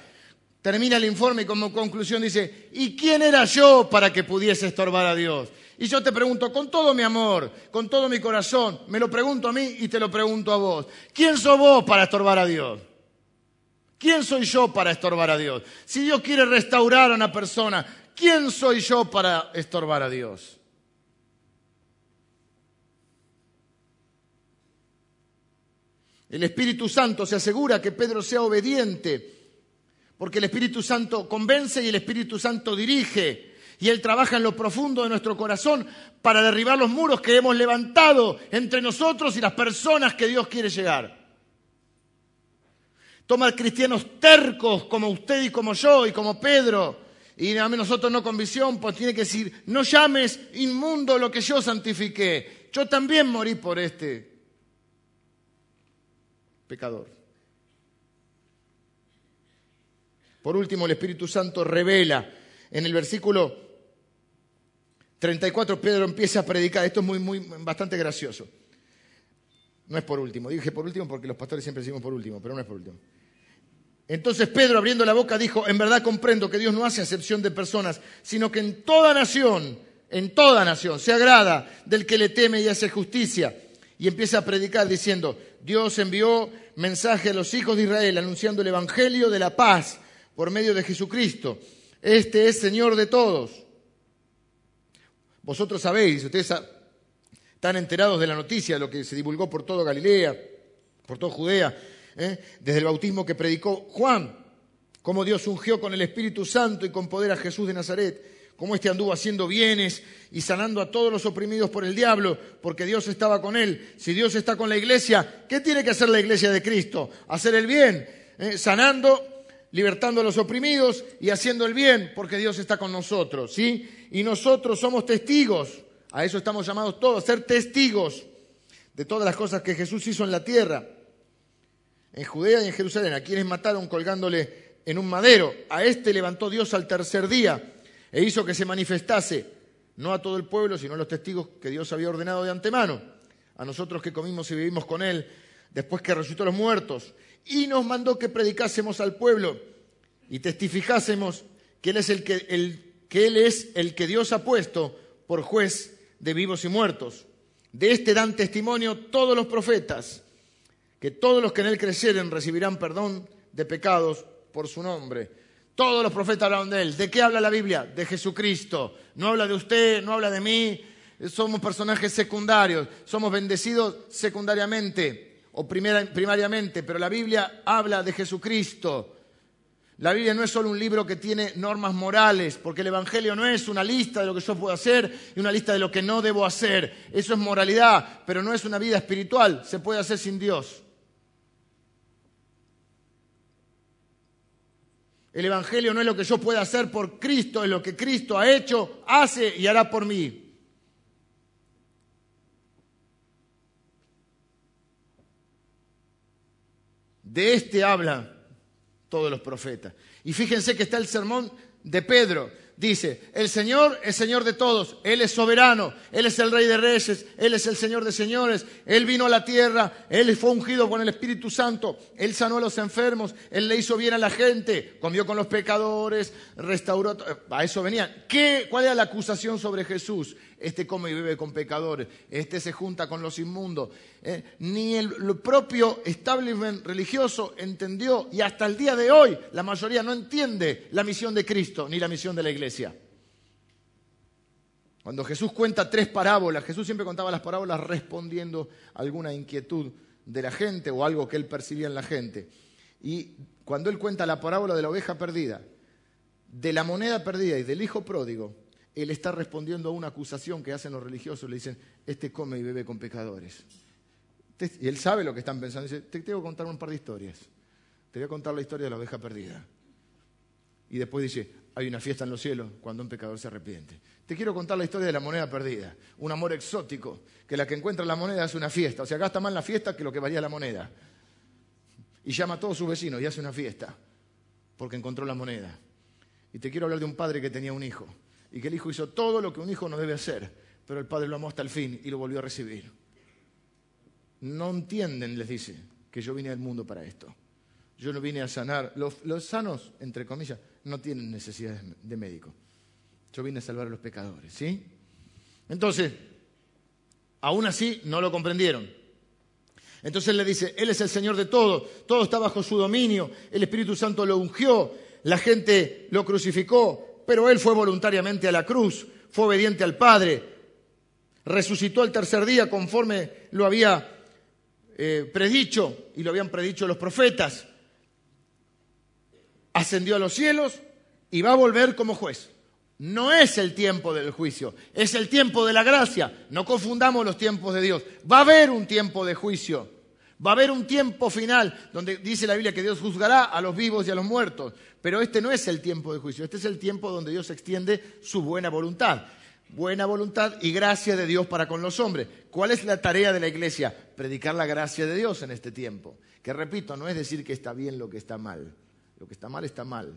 termina el informe y como conclusión dice, ¿y quién era yo para que pudiese estorbar a Dios? Y yo te pregunto con todo mi amor, con todo mi corazón, me lo pregunto a mí y te lo pregunto a vos, ¿quién sos vos para estorbar a Dios? ¿Quién soy yo para estorbar a Dios? Si Dios quiere restaurar a una persona, ¿quién soy yo para estorbar a Dios? El Espíritu Santo se asegura que Pedro sea obediente, porque el Espíritu Santo convence y el Espíritu Santo dirige. Y Él trabaja en lo profundo de nuestro corazón para derribar los muros que hemos levantado entre nosotros y las personas que Dios quiere llegar. Toma cristianos tercos como usted y como yo y como Pedro. Y a nosotros no con visión, pues tiene que decir, no llames inmundo lo que yo santifiqué. Yo también morí por este pecador. Por último, el Espíritu Santo revela en el versículo 34, Pedro empieza a predicar. Esto es muy, muy, bastante gracioso. No es por último. Dije por último porque los pastores siempre decimos por último, pero no es por último. Entonces Pedro, abriendo la boca, dijo, en verdad comprendo que Dios no hace acepción de personas, sino que en toda nación, en toda nación, se agrada del que le teme y hace justicia. Y empieza a predicar diciendo, Dios envió mensaje a los hijos de Israel anunciando el Evangelio de la paz por medio de Jesucristo. Este es Señor de todos. Vosotros sabéis, ustedes están enterados de la noticia, lo que se divulgó por toda Galilea, por toda Judea, ¿eh? desde el bautismo que predicó Juan, cómo Dios ungió con el Espíritu Santo y con poder a Jesús de Nazaret, cómo éste anduvo haciendo bienes y sanando a todos los oprimidos por el diablo, porque Dios estaba con él. Si Dios está con la iglesia, ¿qué tiene que hacer la iglesia de Cristo? Hacer el bien, ¿eh? sanando libertando a los oprimidos y haciendo el bien, porque Dios está con nosotros, ¿sí? Y nosotros somos testigos, a eso estamos llamados todos, ser testigos de todas las cosas que Jesús hizo en la tierra en Judea y en Jerusalén, a quienes mataron colgándole en un madero. A este levantó Dios al tercer día e hizo que se manifestase, no a todo el pueblo, sino a los testigos que Dios había ordenado de antemano, a nosotros que comimos y vivimos con él, después que resucitó a los muertos, y nos mandó que predicásemos al pueblo y testificásemos que él es el que, que, él es el que Dios ha puesto por juez de vivos y muertos. De este dan testimonio todos los profetas que todos los que en él crecieren recibirán perdón de pecados por su nombre. Todos los profetas hablan de él. ¿De qué habla la Biblia? De Jesucristo. No habla de usted, no habla de mí. Somos personajes secundarios. Somos bendecidos secundariamente o primariamente. Pero la Biblia habla de Jesucristo. La Biblia no es solo un libro que tiene normas morales, porque el Evangelio no es una lista de lo que yo puedo hacer y una lista de lo que no debo hacer. Eso es moralidad, pero no es una vida espiritual. Se puede hacer sin Dios. El Evangelio no es lo que yo pueda hacer por Cristo, es lo que Cristo ha hecho, hace y hará por mí. De este hablan todos los profetas. Y fíjense que está el sermón de Pedro. Dice, el Señor es Señor de todos, Él es soberano, Él es el Rey de Reyes, Él es el Señor de Señores, Él vino a la tierra, Él fue ungido con el Espíritu Santo, Él sanó a los enfermos, Él le hizo bien a la gente, comió con los pecadores, restauró, a eso venían. ¿Qué, ¿Cuál era la acusación sobre Jesús? este come y bebe con pecadores, este se junta con los inmundos. Eh, ni el, propio establishment religioso entendió, y hasta el día de hoy la mayoría no entiende la misión de Cristo ni la misión de la iglesia. Cuando Jesús cuenta tres parábolas, Jesús siempre contaba las parábolas respondiendo a alguna inquietud de la gente o algo que él percibía en la gente. Y cuando él cuenta la parábola de la oveja perdida, de la moneda perdida y del hijo pródigo, él está respondiendo a una acusación que hacen los religiosos. Le dicen, este come y bebe con pecadores. Y él sabe lo que están pensando. Dice, te tengo que contar un par de historias. Te voy a contar la historia de la oveja perdida. Y después dice, hay una fiesta en los cielos cuando un pecador se arrepiente. Te quiero contar la historia de la moneda perdida. Un amor exótico, que la que encuentra la moneda hace una fiesta. O sea, gasta más la fiesta que lo que valía la moneda. Y llama a todos sus vecinos y hace una fiesta, porque encontró la moneda. Y te quiero hablar de un padre que tenía un hijo y que el hijo hizo todo lo que un hijo no debe hacer, pero el padre lo amó hasta el fin y lo volvió a recibir. No entienden, les dice, que yo vine al mundo para esto. Yo no vine a sanar. Los, sanos, entre comillas, no tienen necesidad de médico. Yo vine a salvar a los pecadores, ¿sí? Entonces, aún así no lo comprendieron. Entonces le dice, Él es el Señor de todo, todo está bajo su dominio, el Espíritu Santo lo ungió, la gente lo crucificó, pero él fue voluntariamente a la cruz, fue obediente al Padre, resucitó el tercer día conforme lo había eh, predicho y lo habían predicho los profetas, ascendió a los cielos y va a volver como juez. No es el tiempo del juicio, es el tiempo de la gracia. No confundamos los tiempos de Dios. Va a haber un tiempo de juicio. Va a haber un tiempo final donde dice la Biblia que Dios juzgará a los vivos y a los muertos. Pero este no es el tiempo de juicio, este es el tiempo donde Dios extiende su buena voluntad. Buena voluntad y gracia de Dios para con los hombres. ¿Cuál es la tarea de la iglesia? Predicar la gracia de Dios en este tiempo. Que repito, no es decir que está bien lo que está mal. Lo que está mal está mal.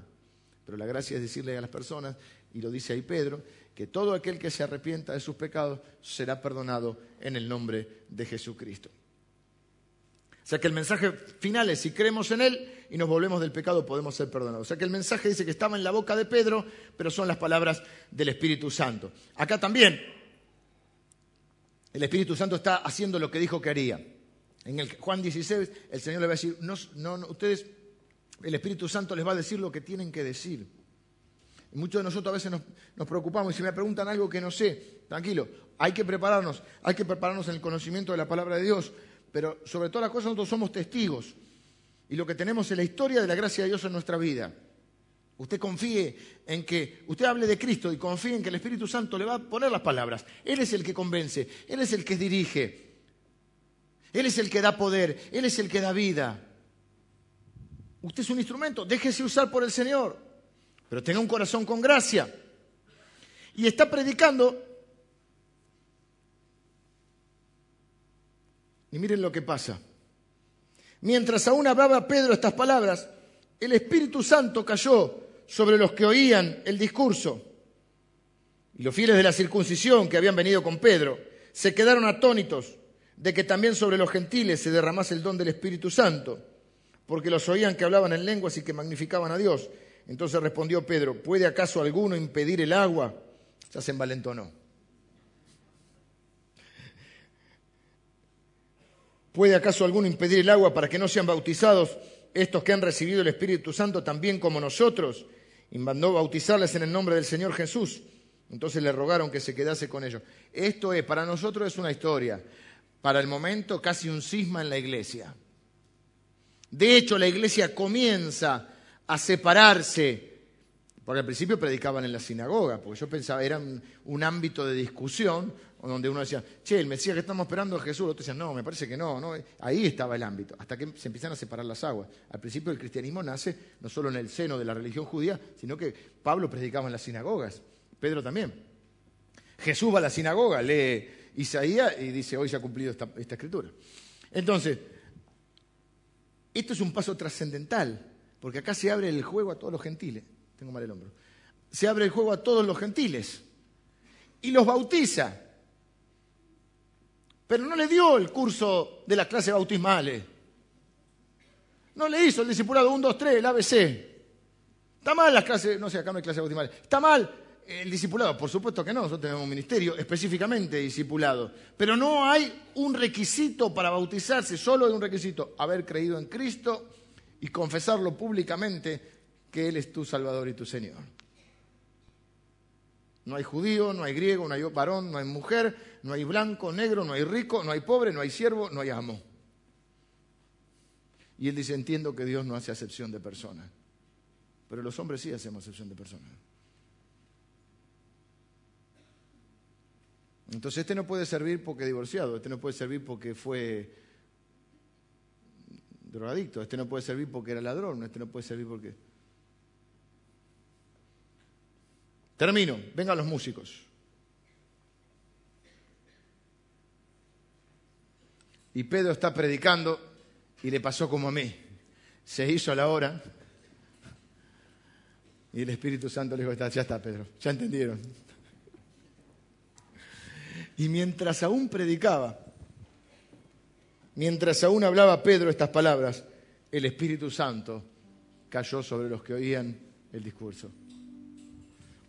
Pero la gracia es decirle a las personas, y lo dice ahí Pedro, que todo aquel que se arrepienta de sus pecados será perdonado en el nombre de Jesucristo. O sea que el mensaje final es, si creemos en Él y nos volvemos del pecado, podemos ser perdonados. O sea que el mensaje dice que estaba en la boca de Pedro, pero son las palabras del Espíritu Santo. Acá también el Espíritu Santo está haciendo lo que dijo que haría. En el Juan 16 el Señor le va a decir, no, no, ustedes, el Espíritu Santo les va a decir lo que tienen que decir. Y muchos de nosotros a veces nos, preocupamos y si me preguntan algo que no sé, tranquilo, hay que prepararnos, hay que prepararnos en el conocimiento de la palabra de Dios, pero sobre todas las cosas nosotros somos testigos. Y lo que tenemos es la historia de la gracia de Dios en nuestra vida. Usted confíe en que, usted hable de Cristo y confíe en que el Espíritu Santo le va a poner las palabras. Él es el que convence, Él es el que dirige, Él es el que da poder, Él es el que da vida. Usted es un instrumento, déjese usar por el Señor, pero tenga un corazón con gracia. Y está predicando Y miren lo que pasa. Mientras aún hablaba Pedro estas palabras, el Espíritu Santo cayó sobre los que oían el discurso. Y los fieles de la circuncisión que habían venido con Pedro se quedaron atónitos de que también sobre los gentiles se derramase el don del Espíritu Santo, porque los oían que hablaban en lenguas y que magnificaban a Dios. Entonces respondió Pedro, ¿puede acaso alguno impedir el agua? Ya se envalentonó. ¿Puede acaso alguno impedir el agua para que no sean bautizados estos que han recibido el Espíritu Santo también como nosotros? Y mandó bautizarles en el nombre del Señor Jesús. Entonces le rogaron que se quedase con ellos. Esto es, para nosotros es una historia. Para el momento casi un cisma en la iglesia. De hecho, la iglesia comienza a separarse. Porque al principio predicaban en la sinagoga, porque yo pensaba, era un, ámbito de discusión donde uno decía, che, el Mesías que estamos esperando es Jesús, otro decía, no, me parece que no, ahí estaba el ámbito, hasta que se empiezan a separar las aguas. Al principio el cristianismo nace no solo en el seno de la religión judía, sino que Pablo predicaba en las sinagogas, Pedro también. Jesús va a la sinagoga, lee Isaías y dice, hoy se ha cumplido esta, escritura. Entonces, esto es un paso trascendental, porque acá se abre el juego a todos los gentiles. Tengo mal el hombro. Se abre el juego a todos los gentiles y los bautiza. Pero no le dio el curso de las clases bautismales. No le hizo el discipulado 1, 2, 3, el ABC. Está mal las clases, no sé, acá no hay clases bautismales. Está mal el discipulado, por supuesto que no, nosotros tenemos un ministerio específicamente discipulado, pero no hay un requisito para bautizarse, solo hay un requisito, haber creído en Cristo y confesarlo públicamente que Él es tu Salvador y tu Señor. No hay judío, no hay griego, no hay varón, no hay mujer, no hay blanco, negro, no hay rico, no hay pobre, no hay siervo, no hay amo. Y él dice, entiendo que Dios no hace acepción de personas, pero los hombres sí hacemos acepción de personas. Entonces este no puede servir porque divorciado, este no puede servir porque fue drogadicto, este no puede servir porque era ladrón, este no puede servir porque... Termino, vengan los músicos. Y Pedro está predicando y le pasó como a mí. Se hizo la hora y el Espíritu Santo le dijo, ya está Pedro, ya entendieron. Y mientras aún predicaba, mientras aún hablaba Pedro estas palabras, el Espíritu Santo cayó sobre los que oían el discurso.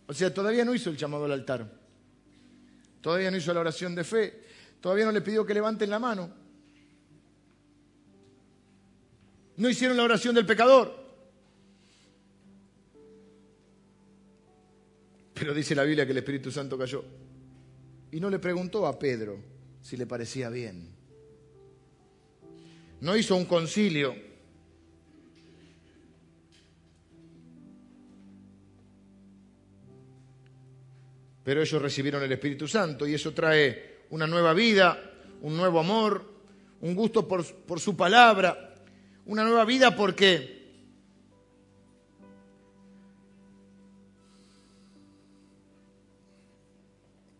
O sea, todavía no hizo el llamado al altar, todavía no hizo la oración de fe, todavía no le pidió que levanten la mano. No hicieron la oración del pecador. Pero dice la Biblia que el Espíritu Santo cayó y no le preguntó a Pedro si le parecía bien. No hizo un concilio. Pero ellos recibieron el Espíritu Santo y eso trae una nueva vida, un nuevo amor, un gusto por, por su palabra, una nueva vida porque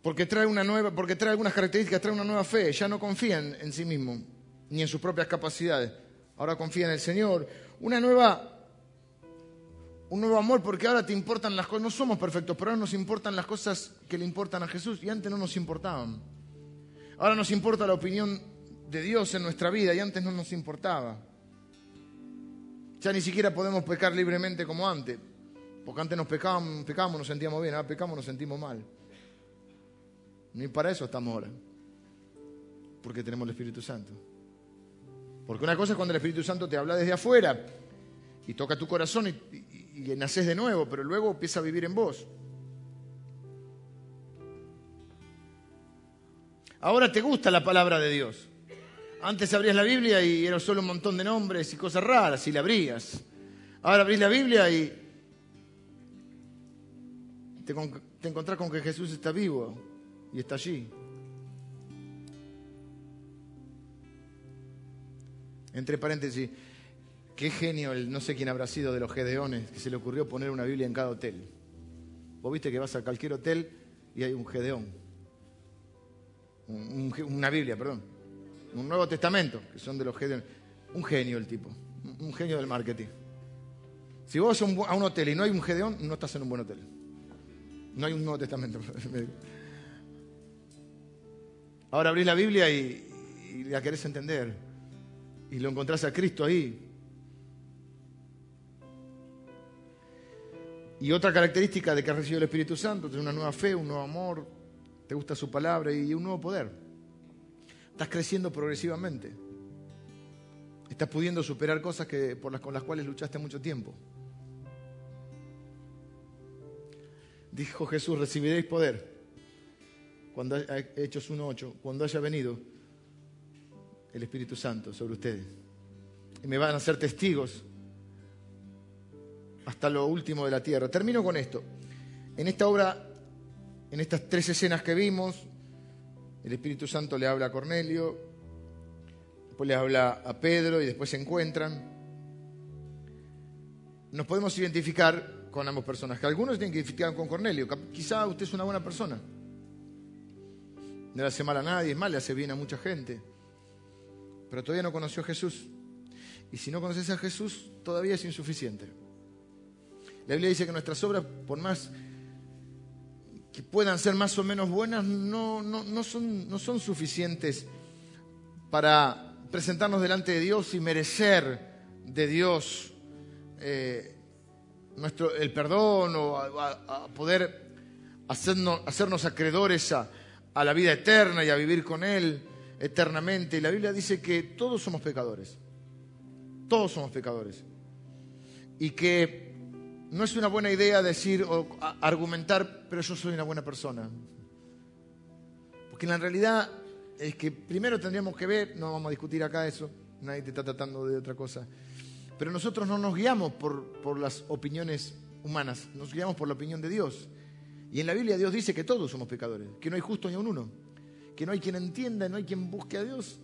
porque trae una nueva, porque trae algunas características, trae una nueva fe, ya no confía en, sí mismo, ni en sus propias capacidades, ahora confía en el Señor, una nueva, un nuevo amor, porque ahora te importan las cosas, no somos perfectos, pero ahora nos importan las cosas que le importan a Jesús y antes no nos importaban. Ahora nos importa la opinión de Dios en nuestra vida y antes no nos importaba. Ya ni siquiera podemos pecar libremente como antes, porque antes nos pecábamos, pecábamos nos sentíamos bien, ahora pecamos nos sentimos mal. Ni para eso estamos ahora. Porque tenemos el Espíritu Santo. Porque una cosa es cuando el Espíritu Santo te habla desde afuera y toca tu corazón y, naces de nuevo, pero luego empieza a vivir en vos. Ahora te gusta la palabra de Dios. Antes abrías la Biblia y era solo un montón de nombres y cosas raras y la abrías. Ahora abrís la Biblia y te, te encontrás con que Jesús está vivo y está allí. Entre paréntesis, qué genio el no sé quién habrá sido de los Gedeones que se le ocurrió poner una Biblia en cada hotel. Vos viste que vas a cualquier hotel y hay un Gedeón. una Biblia, perdón. Un Nuevo Testamento, que son de los Gedeones. Un genio el tipo. Un genio del marketing. Si vos vas a un hotel y no hay un Gedeón, no estás en un buen hotel. No hay un Nuevo Testamento. (laughs) Ahora abrís la Biblia y, la querés entender. Y lo encontrás a Cristo ahí. Y otra característica de que has recibido el Espíritu Santo, tener una nueva fe, un nuevo amor, te gusta su palabra y un nuevo poder. Estás creciendo progresivamente. Estás pudiendo superar cosas que, con las cuales luchaste mucho tiempo. Dijo Jesús, recibiréis poder cuando Hechos 1.8, cuando haya venido el Espíritu Santo sobre ustedes. Y me van a ser testigos hasta lo último de la tierra. Termino con esto. En esta obra, en estas tres escenas que vimos, el Espíritu Santo le habla a Cornelio, después le habla a Pedro y después se encuentran. Nos podemos identificar con ambos personajes. Algunos se identifican con Cornelio. Quizá usted es una buena persona. No le hace mal a nadie, es mal, le hace bien a mucha gente. Pero todavía no conoció a Jesús. Y si no conoces a Jesús, todavía es insuficiente. La Biblia dice que nuestras obras, por más que puedan ser más o menos buenas, no, no, son, no son suficientes para presentarnos delante de Dios y merecer de Dios eh, nuestro, el perdón o a, poder hacernos, hacernos acreedores a, a la vida eterna y a vivir con Él eternamente. Y la Biblia dice que todos somos pecadores. Todos somos pecadores. Y que no es una buena idea decir o argumentar, pero yo soy una buena persona. Porque en la realidad es que primero tendríamos que ver, no vamos a discutir acá eso, nadie te está tratando de otra cosa, pero nosotros no nos guiamos por, por las opiniones humanas, nos guiamos por la opinión de Dios. Y en la Biblia Dios dice que todos somos pecadores, que no hay justo ni un uno, que no hay quien entienda, no hay quien busque a Dios,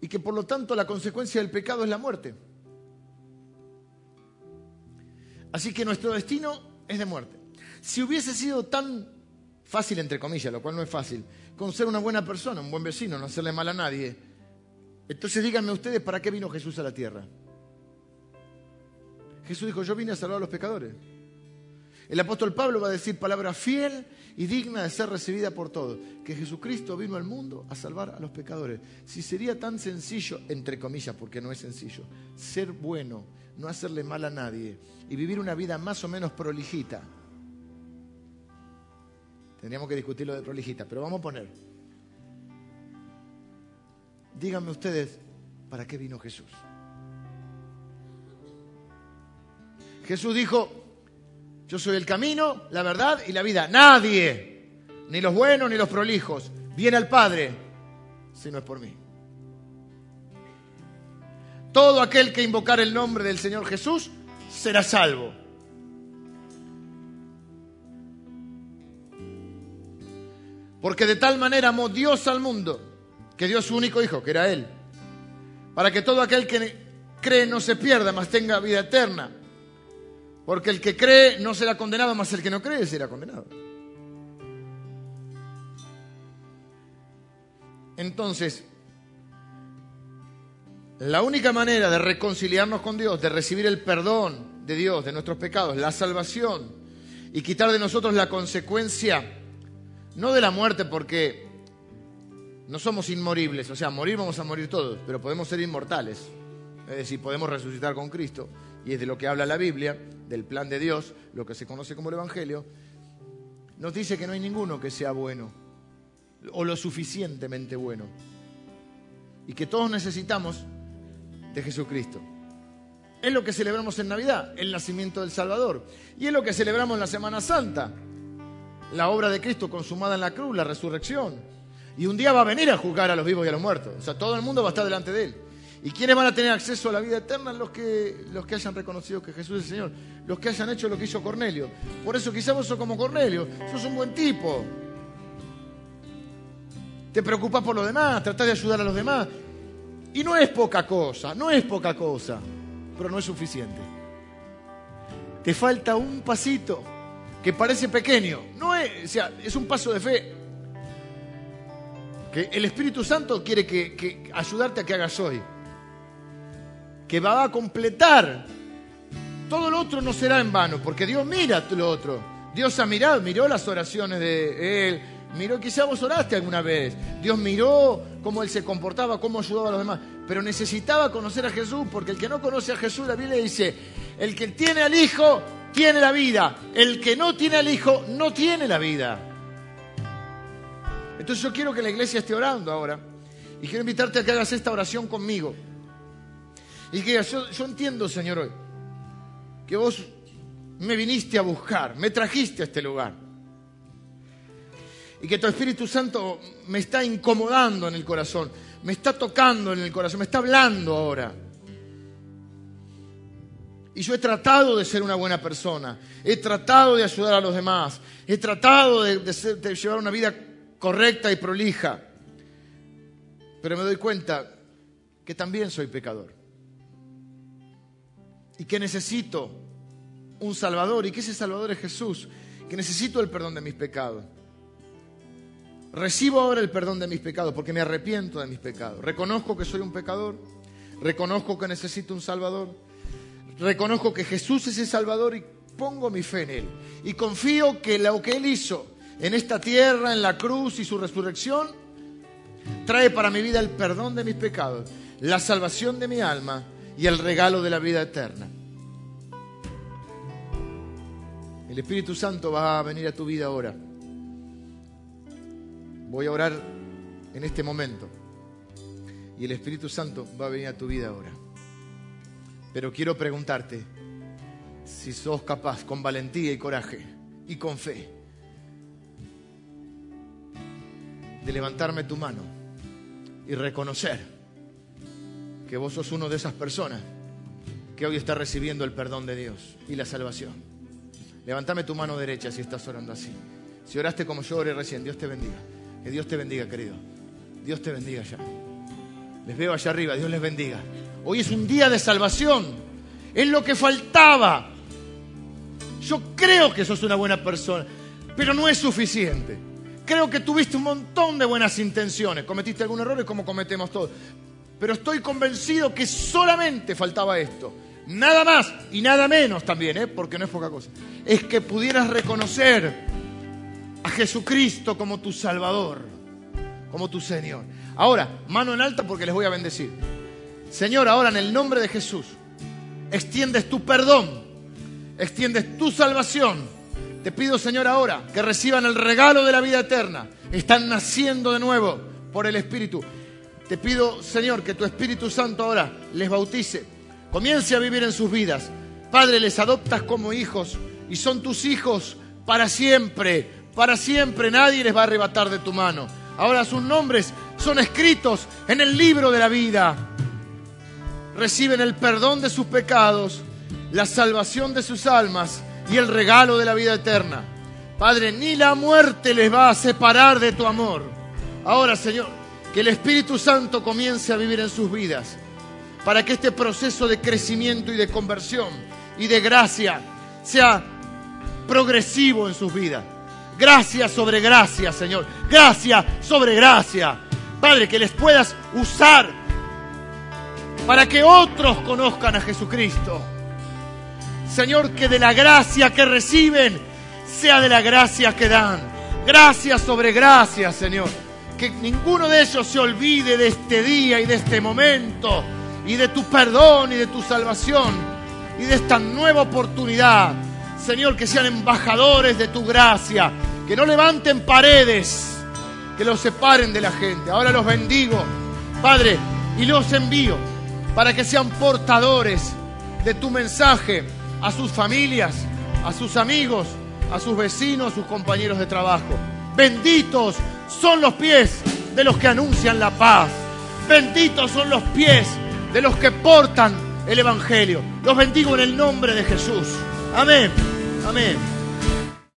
y que por lo tanto la consecuencia del pecado es la muerte. Así que nuestro destino es de muerte. Si hubiese sido tan fácil, entre comillas, lo cual no es fácil, con ser una buena persona, un buen vecino, no hacerle mal a nadie, entonces díganme ustedes para qué vino Jesús a la tierra. Jesús dijo, yo vine a salvar a los pecadores. El apóstol Pablo va a decir palabra fiel y digna de ser recibida por todos, que Jesucristo vino al mundo a salvar a los pecadores. Si sería tan sencillo, entre comillas, porque no es sencillo, ser bueno, no hacerle mal a nadie y vivir una vida más o menos prolijita. Tendríamos que discutir lo de prolijita, pero vamos a poner. Díganme ustedes, ¿para qué vino Jesús? Jesús dijo, yo soy el camino, la verdad y la vida. Nadie, ni los buenos ni los prolijos, viene al Padre si no es por mí. Todo aquel que invocar el nombre del Señor Jesús será salvo. Porque de tal manera amó Dios al mundo, que dio su único hijo, que era Él, para que todo aquel que cree no se pierda, mas tenga vida eterna. Porque el que cree no será condenado, mas el que no cree será condenado. Entonces, la única manera de reconciliarnos con Dios, de recibir el perdón de Dios de nuestros pecados, la salvación y quitar de nosotros la consecuencia, no de la muerte porque no somos inmoribles, o sea, morir vamos a morir todos, pero podemos ser inmortales, es decir, podemos resucitar con Cristo, y es de lo que habla la Biblia, del plan de Dios, lo que se conoce como el Evangelio, nos dice que no hay ninguno que sea bueno o lo suficientemente bueno, y que todos necesitamos de Jesucristo. Es lo que celebramos en Navidad, el nacimiento del Salvador. Y es lo que celebramos en la Semana Santa, la obra de Cristo consumada en la cruz, la resurrección. Y un día va a venir a juzgar a los vivos y a los muertos. O sea, todo el mundo va a estar delante de Él. ¿Y quiénes van a tener acceso a la vida eterna? Los que, los que hayan reconocido que Jesús es el Señor. Los que hayan hecho lo que hizo Cornelio. Por eso quizás vos sos como Cornelio. Sos un buen tipo. Te preocupas por los demás, tratás de ayudar a los demás. Y no es poca cosa, no es poca cosa, pero no es suficiente. Te falta un pasito que parece pequeño, no es, o sea, es un paso de fe. Que el Espíritu Santo quiere que, ayudarte a que hagas hoy. Que va a completar. Todo lo otro no será en vano, porque Dios mira lo otro. Dios ha mirado, miró las oraciones de Él, miró, quizá vos oraste alguna vez. Dios miró cómo Él se comportaba, cómo ayudaba a los demás. Pero necesitaba conocer a Jesús, porque el que no conoce a Jesús, la Biblia dice, el que tiene al Hijo, tiene la vida. El que no tiene al Hijo, no tiene la vida. Entonces yo quiero que la iglesia esté orando ahora. Y quiero invitarte a que hagas esta oración conmigo. Y que yo, entiendo, Señor, hoy, que vos me viniste a buscar, me trajiste a este lugar y que tu Espíritu Santo me está incomodando en el corazón, me está tocando en el corazón, me está hablando ahora. Y yo he tratado de ser una buena persona, he tratado de ayudar a los demás, he tratado de llevar una vida correcta y prolija. Pero me doy cuenta que también soy pecador. Y que necesito un Salvador y que ese Salvador es Jesús, que necesito el perdón de mis pecados. Recibo ahora el perdón de mis pecados porque me arrepiento de mis pecados. Reconozco que soy un pecador, reconozco que necesito un Salvador, reconozco que Jesús es el Salvador y pongo mi fe en Él. Y confío que lo que Él hizo en esta tierra, en la cruz y su resurrección, trae para mi vida el perdón de mis pecados, la salvación de mi alma y el regalo de la vida eterna. El Espíritu Santo va a venir a tu vida ahora. Voy a orar en este momento. Y el Espíritu Santo va a venir a tu vida ahora. Pero quiero preguntarte si sos capaz, con valentía y coraje y con fe, de levantarme tu mano y reconocer que vos sos uno de esas personas que hoy está recibiendo el perdón de Dios y la salvación. Levántame tu mano derecha si estás orando así. Si oraste como yo oré recién, Dios te bendiga. Que Dios te bendiga, querido. Dios te bendiga allá. Les veo allá arriba, Dios les bendiga. Hoy es un día de salvación. Es lo que faltaba. Yo creo que sos una buena persona, pero no es suficiente. Creo que tuviste un montón de buenas intenciones. Cometiste algún error como cometemos todos. Pero estoy convencido que solamente faltaba esto. Nada más y nada menos también, ¿eh? porque no es poca cosa. Es que pudieras reconocer a Jesucristo como tu Salvador, como tu Señor. Ahora, mano en alta porque les voy a bendecir. Señor, ahora en el nombre de Jesús, extiendes tu perdón, extiendes tu salvación. Te pido, Señor, ahora que reciban el regalo de la vida eterna. Están naciendo de nuevo por el Espíritu. Te pido, Señor, que tu Espíritu Santo ahora les bautice. Comience a vivir en sus vidas. Padre, les adoptas como hijos y son tus hijos para siempre. Para siempre nadie les va a arrebatar de tu mano. Ahora sus nombres son escritos en el libro de la vida. Reciben el perdón de sus pecados, la salvación de sus almas y el regalo de la vida eterna. Padre, ni la muerte les va a separar de tu amor. Ahora, Señor, que el Espíritu Santo comience a vivir en sus vidas para que este proceso de crecimiento y de conversión y de gracia sea progresivo en sus vidas. Gracia sobre gracia, Señor. Gracia sobre gracia. Padre, que les puedas usar para que otros conozcan a Jesucristo. Señor, que de la gracia que reciben sea de la gracia que dan. Gracia sobre gracia, Señor. Que ninguno de ellos se olvide de este día y de este momento y de tu perdón y de tu salvación y de esta nueva oportunidad. Señor, que sean embajadores de tu gracia, que no levanten paredes, que los separen de la gente. Ahora los bendigo, Padre, y los envío para que sean portadores de tu mensaje a sus familias, a sus amigos, a sus vecinos, sus compañeros de trabajo. Benditos son los pies de los que anuncian la paz. Benditos son los pies de los que portan el Evangelio. Los bendigo en el nombre de Jesús. Amén. Amén.